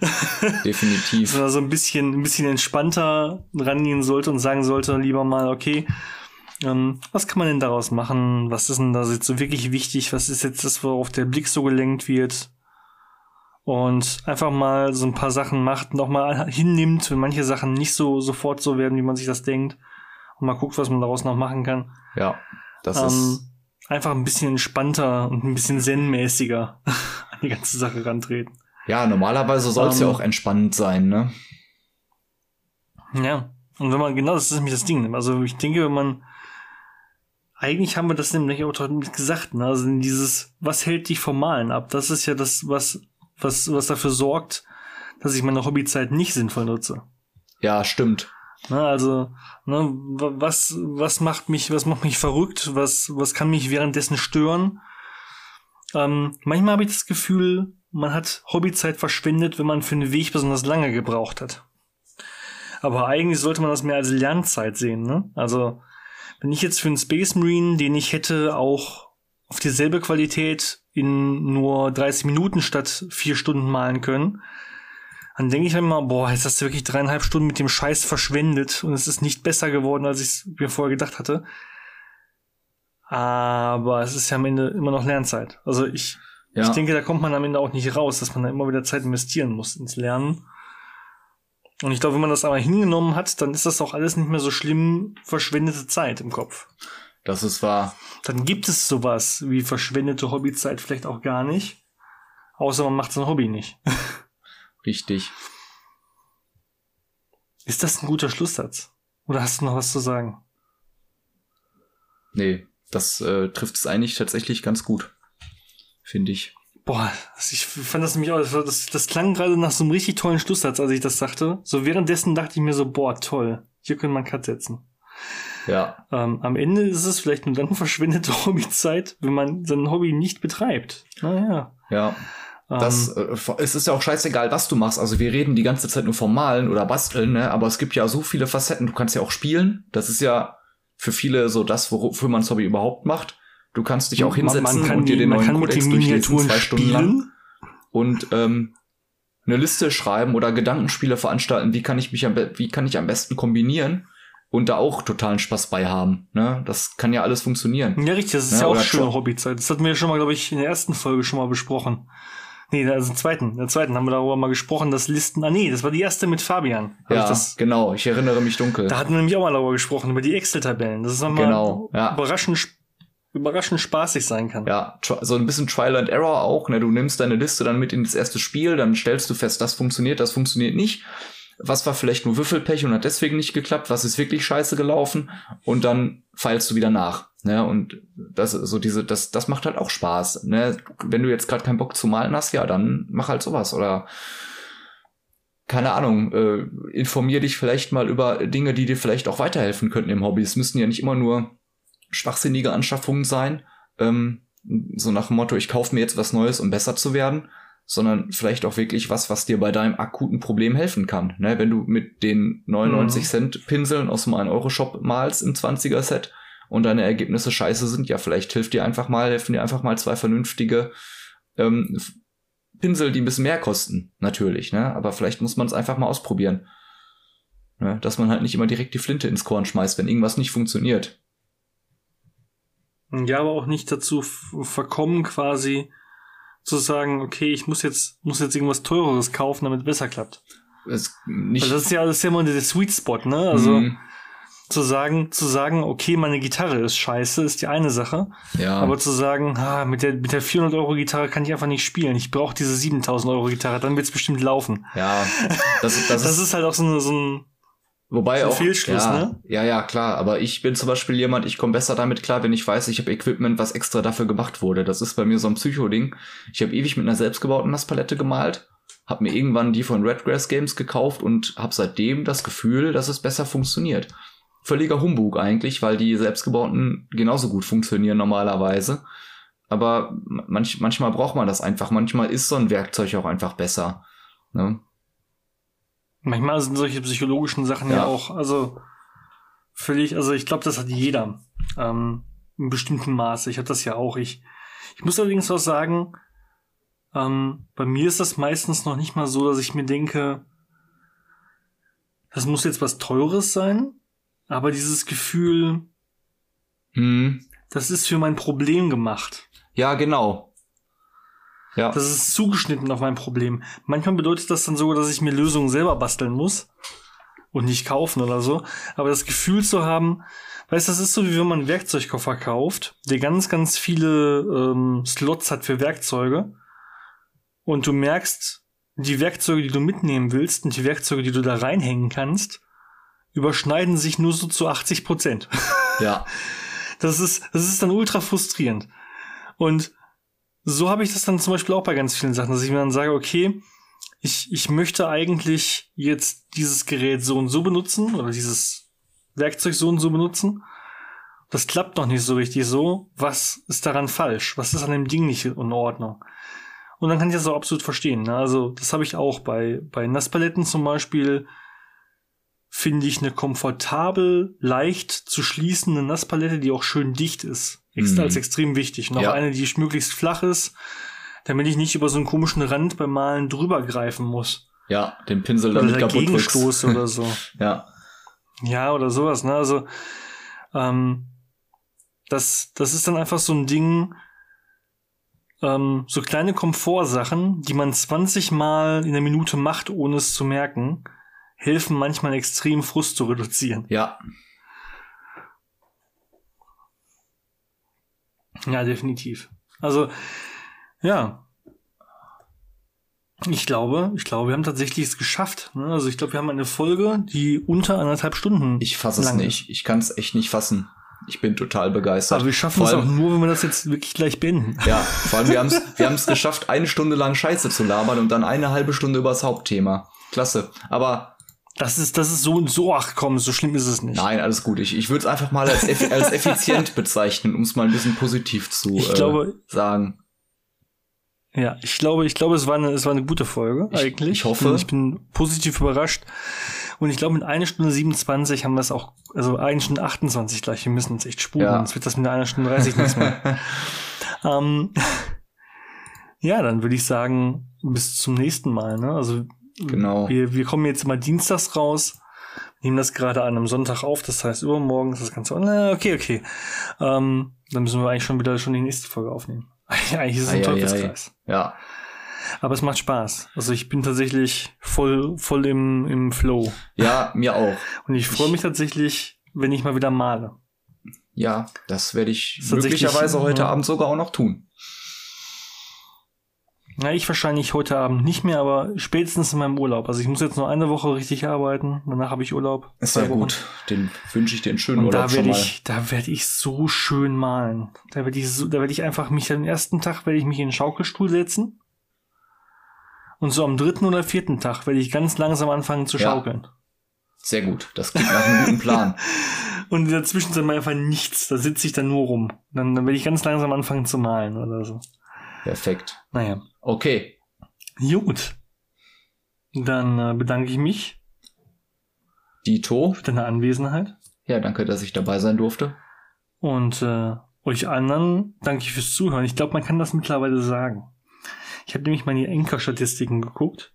Definitiv. Dass man so ein bisschen, ein bisschen entspannter rangehen sollte und sagen sollte, lieber mal, okay, ähm, was kann man denn daraus machen? Was ist denn da jetzt so wirklich wichtig? Was ist jetzt das, worauf der Blick so gelenkt wird? Und einfach mal so ein paar Sachen macht, nochmal hinnimmt, wenn manche Sachen nicht so sofort so werden, wie man sich das denkt. Und mal guckt, was man daraus noch machen kann. Ja, das Ähm, ist. einfach ein bisschen entspannter und ein bisschen zen-mäßiger an die ganze Sache rantreten. Ja, normalerweise soll es ja ähm, auch entspannend sein, ne? Ja, und wenn man, genau, das ist nämlich das Ding. Also ich denke, wenn man, eigentlich haben wir das nämlich auch gesagt, ne? Also dieses, was hält dich vom Malen ab? Das ist ja das, was, was, was dafür sorgt, dass ich meine Hobbyzeit nicht sinnvoll nutze. Ja, stimmt. Ne, also, ne, wa- was, was macht mich, was macht mich verrückt? Was, was kann mich währenddessen stören? Ähm, manchmal habe ich das Gefühl, man hat Hobbyzeit verschwendet, wenn man für einen Weg besonders lange gebraucht hat. Aber eigentlich sollte man das mehr als Lernzeit sehen, ne? Also, wenn ich jetzt für einen Space Marine, den ich hätte auch auf dieselbe Qualität in nur 30 Minuten statt vier Stunden malen können, dann denke ich mir immer, boah, jetzt hast du wirklich dreieinhalb Stunden mit dem Scheiß verschwendet und es ist nicht besser geworden, als ich es mir vorher gedacht hatte. Aber es ist ja am Ende immer noch Lernzeit. Also ich, Ja. ich denke, da kommt man am Ende auch nicht raus, dass man da immer wieder Zeit investieren muss ins Lernen. Und ich glaube, wenn man das aber hingenommen hat, dann ist das auch alles nicht mehr so schlimm verschwendete Zeit im Kopf. Das ist wahr. Dann gibt es sowas wie verschwendete Hobbyzeit vielleicht auch gar nicht. Außer man macht sein Hobby nicht. Richtig. Ist das ein guter Schlusssatz? Oder hast du noch was zu sagen? Nee, das äh, trifft es eigentlich tatsächlich ganz gut. Finde ich. Boah, ich fand das nämlich auch, das, das, klang gerade nach so einem richtig tollen Schlusssatz, als ich das sagte. So währenddessen dachte ich mir so, boah, toll, hier können wir einen Cut setzen. Ja. Ähm, am Ende ist es vielleicht nur dann verschwendete Hobbyzeit, wenn man sein Hobby nicht betreibt. Naja. Ja. Das, ähm, äh, es ist ja auch scheißegal, was du machst. Also wir reden die ganze Zeit nur vom Malen oder Basteln, ne? aber es gibt ja so viele Facetten. Du kannst ja auch spielen. Das ist ja für viele so das, wofür man das Hobby überhaupt macht. Du kannst dich auch man- hinsetzen man kann und dir den man neuen den durchlesen, zwei Stunden lang. spielen. Und ähm, eine Liste schreiben oder Gedankenspiele veranstalten. Wie kann ich mich am, wie kann ich am besten kombinieren? Und da auch totalen Spaß bei haben. Ne? Das kann ja alles funktionieren. Ja, richtig, das ist Ja, ja, auch oder schöne Hobbyzeit. Das hatten wir ja schon mal, glaube ich, in der ersten Folge schon mal besprochen. Nee, also im zweiten. In der zweiten haben wir darüber mal gesprochen, dass Listen. Ah nee, das war die erste mit Fabian. Hab ich Ja, das, genau. Ich erinnere mich dunkel. da hatten wir nämlich auch mal darüber gesprochen, über die Excel-Tabellen. Das ist nochmal Genau, ja. überraschend, überraschend spaßig sein kann. Ja, so ein bisschen Trial and Error auch. Ne? Du nimmst deine Liste dann mit in das erste Spiel, dann stellst du fest, das funktioniert, das funktioniert nicht. Was war vielleicht nur Würfelpech und hat deswegen nicht geklappt? Was ist wirklich scheiße gelaufen? Und dann feilst du wieder nach. Ne? Und das so diese, das, das macht halt auch Spaß. Ne? Wenn du jetzt gerade keinen Bock zu malen hast, ja, dann mach halt sowas. Oder keine Ahnung, äh, informier dich vielleicht mal über Dinge, die dir vielleicht auch weiterhelfen könnten im Hobby. Es müssen ja nicht immer nur schwachsinnige Anschaffungen sein, ähm, so nach dem Motto, ich kaufe mir jetzt was Neues, um besser zu werden, sondern vielleicht auch wirklich was, was dir bei deinem akuten Problem helfen kann. Ne? Wenn du mit den 99 Mhm. Cent Pinseln aus dem 1-Euro-Shop malst im 20er-Set und deine Ergebnisse scheiße sind, ja, vielleicht hilft dir einfach mal, helfen dir einfach mal zwei vernünftige ähm, Pinsel, die ein bisschen mehr kosten, natürlich, ne? Aber vielleicht muss man es einfach mal ausprobieren. Ne? Dass man halt nicht immer direkt die Flinte ins Korn schmeißt, wenn irgendwas nicht funktioniert. Ja, aber auch nicht dazu verkommen, quasi zu sagen, okay, ich muss jetzt, muss jetzt irgendwas teureres kaufen, damit es besser klappt. Es nicht, Also das ist ja, das ist ja immer der Sweet Spot, ne? Also Mhm. zu sagen, zu sagen, okay, meine Gitarre ist scheiße, ist die eine Sache. ja, Aber zu sagen, ah, mit der, mit der 400 Euro Gitarre kann ich einfach nicht spielen. Ich brauche diese 7000 Euro Gitarre, dann wird's bestimmt laufen. ja, das, das, Das ist, ist halt auch so, eine, so ein, wobei auch, Fehlschluss, ja, ne? ja, ja, klar, aber ich bin zum Beispiel jemand, ich komme besser damit klar, wenn ich weiß, ich habe Equipment, was extra dafür gemacht wurde. Das ist bei mir so ein Psycho-Ding. Ich habe ewig mit einer selbstgebauten Nasspalette gemalt, habe mir irgendwann die von Redgrass Games gekauft und habe seitdem das Gefühl, dass es besser funktioniert. Völliger Humbug eigentlich, weil die selbstgebauten genauso gut funktionieren normalerweise. Aber manch, manchmal braucht man das einfach. Manchmal ist so ein Werkzeug auch einfach besser. Ne? Manchmal sind solche psychologischen Sachen ja, Ja. auch, also völlig, also ich glaube, das hat jeder. Ähm, in bestimmtem Maße. Ich habe das ja auch. Ich, ich muss allerdings auch sagen, ähm, bei mir ist das meistens noch nicht mal so, dass ich mir denke, das muss jetzt was Teures sein, aber dieses Gefühl, Hm. das ist für mein Problem gemacht. Ja, genau. Ja. Das ist zugeschnitten auf mein Problem. Manchmal bedeutet das dann sogar, dass ich mir Lösungen selber basteln muss und nicht kaufen oder so. Aber das Gefühl zu haben, weißt du, das ist so, wie wenn man einen Werkzeugkoffer kauft, der ganz, ganz viele ähm, Slots hat für Werkzeuge. Und du merkst, die Werkzeuge, die du mitnehmen willst und die Werkzeuge, die du da reinhängen kannst, überschneiden sich nur so zu 80 Prozent. ja. Das ist, das ist dann ultra frustrierend. Und so habe ich das dann zum Beispiel auch bei ganz vielen Sachen, dass ich mir dann sage, okay, ich, ich möchte eigentlich jetzt dieses Gerät so und so benutzen oder dieses Werkzeug so und so benutzen. Das klappt noch nicht so richtig so. Was ist daran falsch? Was ist an dem Ding nicht in Ordnung? Und dann kann ich das auch absolut verstehen. Ne? Also das habe ich auch bei, bei Nasspaletten zum Beispiel finde ich eine komfortabel, leicht zu schließende Nasspalette, die auch schön dicht ist. Mhm. Als extrem wichtig. Noch Ja. eine, die möglichst flach ist, damit ich nicht über so einen komischen Rand beim Malen drüber greifen muss. Ja, den Pinsel Oder damit kaputt dagegen drückst. stoße oder so. Ja. Ja, oder sowas, ne? Also, ähm, das, das ist dann einfach so ein Ding, ähm, so kleine Komfortsachen, die man 20 Mal in der Minute macht, ohne es zu merken, helfen manchmal extrem Frust zu reduzieren. Ja. Ja, definitiv. Also, ja. Ich glaube, ich glaube, wir haben tatsächlich es geschafft. Ne? Also ich glaube, wir haben eine Folge, die unter anderthalb Stunden. Ich fasse es nicht. Ich kann es echt nicht fassen. Ich bin total begeistert. Aber wir schaffen es auch nur, wenn wir das jetzt wirklich gleich beenden. Ja, vor allem wir haben es wir haben's geschafft, eine Stunde lang Scheiße zu labern und dann eine halbe Stunde über das Hauptthema. Klasse. Aber Das ist, das ist so, so, ach komm, so schlimm ist es nicht. nein, alles gut. Ich, ich würde es einfach mal als, effi als effizient bezeichnen, um es mal ein bisschen positiv zu Ich äh, glaube- sagen. Ja, ich glaube, ich glaube, es war eine, es war eine gute Folge Ich- eigentlich. ich hoffe. Ich bin positiv überrascht. Und ich glaube, mit einer Stunde 27 haben wir es auch, also eine Stunde 28 gleich. Wir müssen uns echt spuren, Ja. sonst wird das mit einer Stunde 30 nichts mehr. ähm, ja, dann würde ich sagen, bis zum nächsten Mal. Ne? Also Genau. wir, wir kommen jetzt immer dienstags raus, nehmen das gerade an einem Sonntag auf, das heißt übermorgen ist das Ganze. Na, okay, okay. Ähm, dann müssen wir eigentlich schon wieder schon die nächste Folge aufnehmen. eigentlich ist es ein Ei, ei, ei. Teufelskreis. Ja. Aber es macht Spaß. Also ich bin tatsächlich voll, voll im, im Flow. Ja, mir auch. Und ich freue mich tatsächlich, wenn ich mal wieder male. Ja, das werde ich möglicherweise heute. Abend sogar auch noch tun. Na, ich wahrscheinlich heute Abend nicht mehr, aber spätestens in meinem Urlaub. Also ich muss jetzt nur eine Woche richtig arbeiten. Danach habe ich Urlaub. Sehr Zwei Wochen. gut. Den wünsche ich dir einen schönen Und Urlaub da werde ich, da werde ich so schön malen. Da werde ich so, da werde ich einfach mich am ersten Tag werde ich mich in den Schaukelstuhl setzen. Und so am dritten oder vierten Tag werde ich ganz langsam anfangen zu Ja. schaukeln. Sehr gut. Das klingt nach einem guten Plan. Und in der Zwischenzeit mal einfach nichts. Da sitze ich dann nur rum. Dann, dann werde ich ganz langsam anfangen zu malen oder so. Perfekt. Naja. Okay. Gut. Dann äh, bedanke ich mich Dito. für deine Anwesenheit. Ja, danke, dass ich dabei sein durfte. Und äh, euch anderen danke ich fürs Zuhören. Ich glaube, man kann das mittlerweile sagen. Ich habe nämlich mal in die Enker-Statistiken geguckt.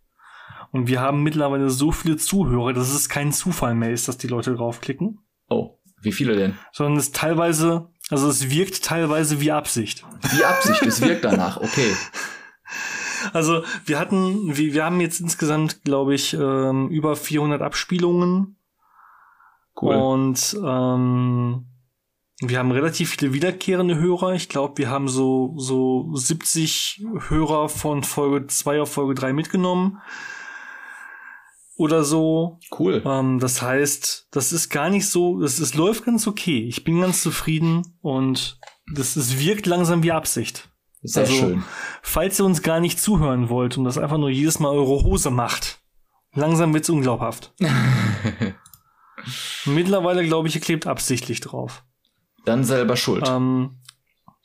Und wir haben mittlerweile so viele Zuhörer, dass es kein Zufall mehr ist, dass die Leute draufklicken. Oh, wie viele denn? Sondern es teilweise, also es wirkt teilweise wie Absicht. Die Absicht, es wirkt danach. Okay. Also wir hatten, wir, wir haben jetzt insgesamt, glaube ich, ähm, über 400 Abspielungen. Cool. Und ähm, wir haben relativ viele wiederkehrende Hörer. Ich glaube, wir haben so, so 70 Hörer von Folge 2 auf Folge 3 mitgenommen. Oder so. Cool. Ähm, das heißt, das ist gar nicht so, es, es läuft ganz okay. Ich bin ganz zufrieden und das, es wirkt langsam wie Absicht. Sehr also, schön. Falls ihr uns gar nicht zuhören wollt und das einfach nur jedes Mal eure Hose macht, langsam wird's unglaubhaft. Mittlerweile glaube ich, ihr klebt absichtlich drauf. Dann selber schuld. Ähm,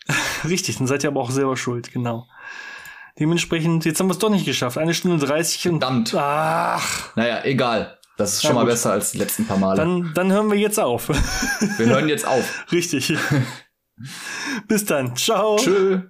richtig, dann seid ihr aber auch selber schuld, genau. Dementsprechend, jetzt haben wir es doch nicht geschafft. Eine Stunde 30 und. Verdammt. Ach, Naja, egal. Das ist schon Ja, mal besser als die letzten paar Male. dann, dann hören wir jetzt auf. Wir hören jetzt auf. richtig. Bis dann. Ciao. Tschö.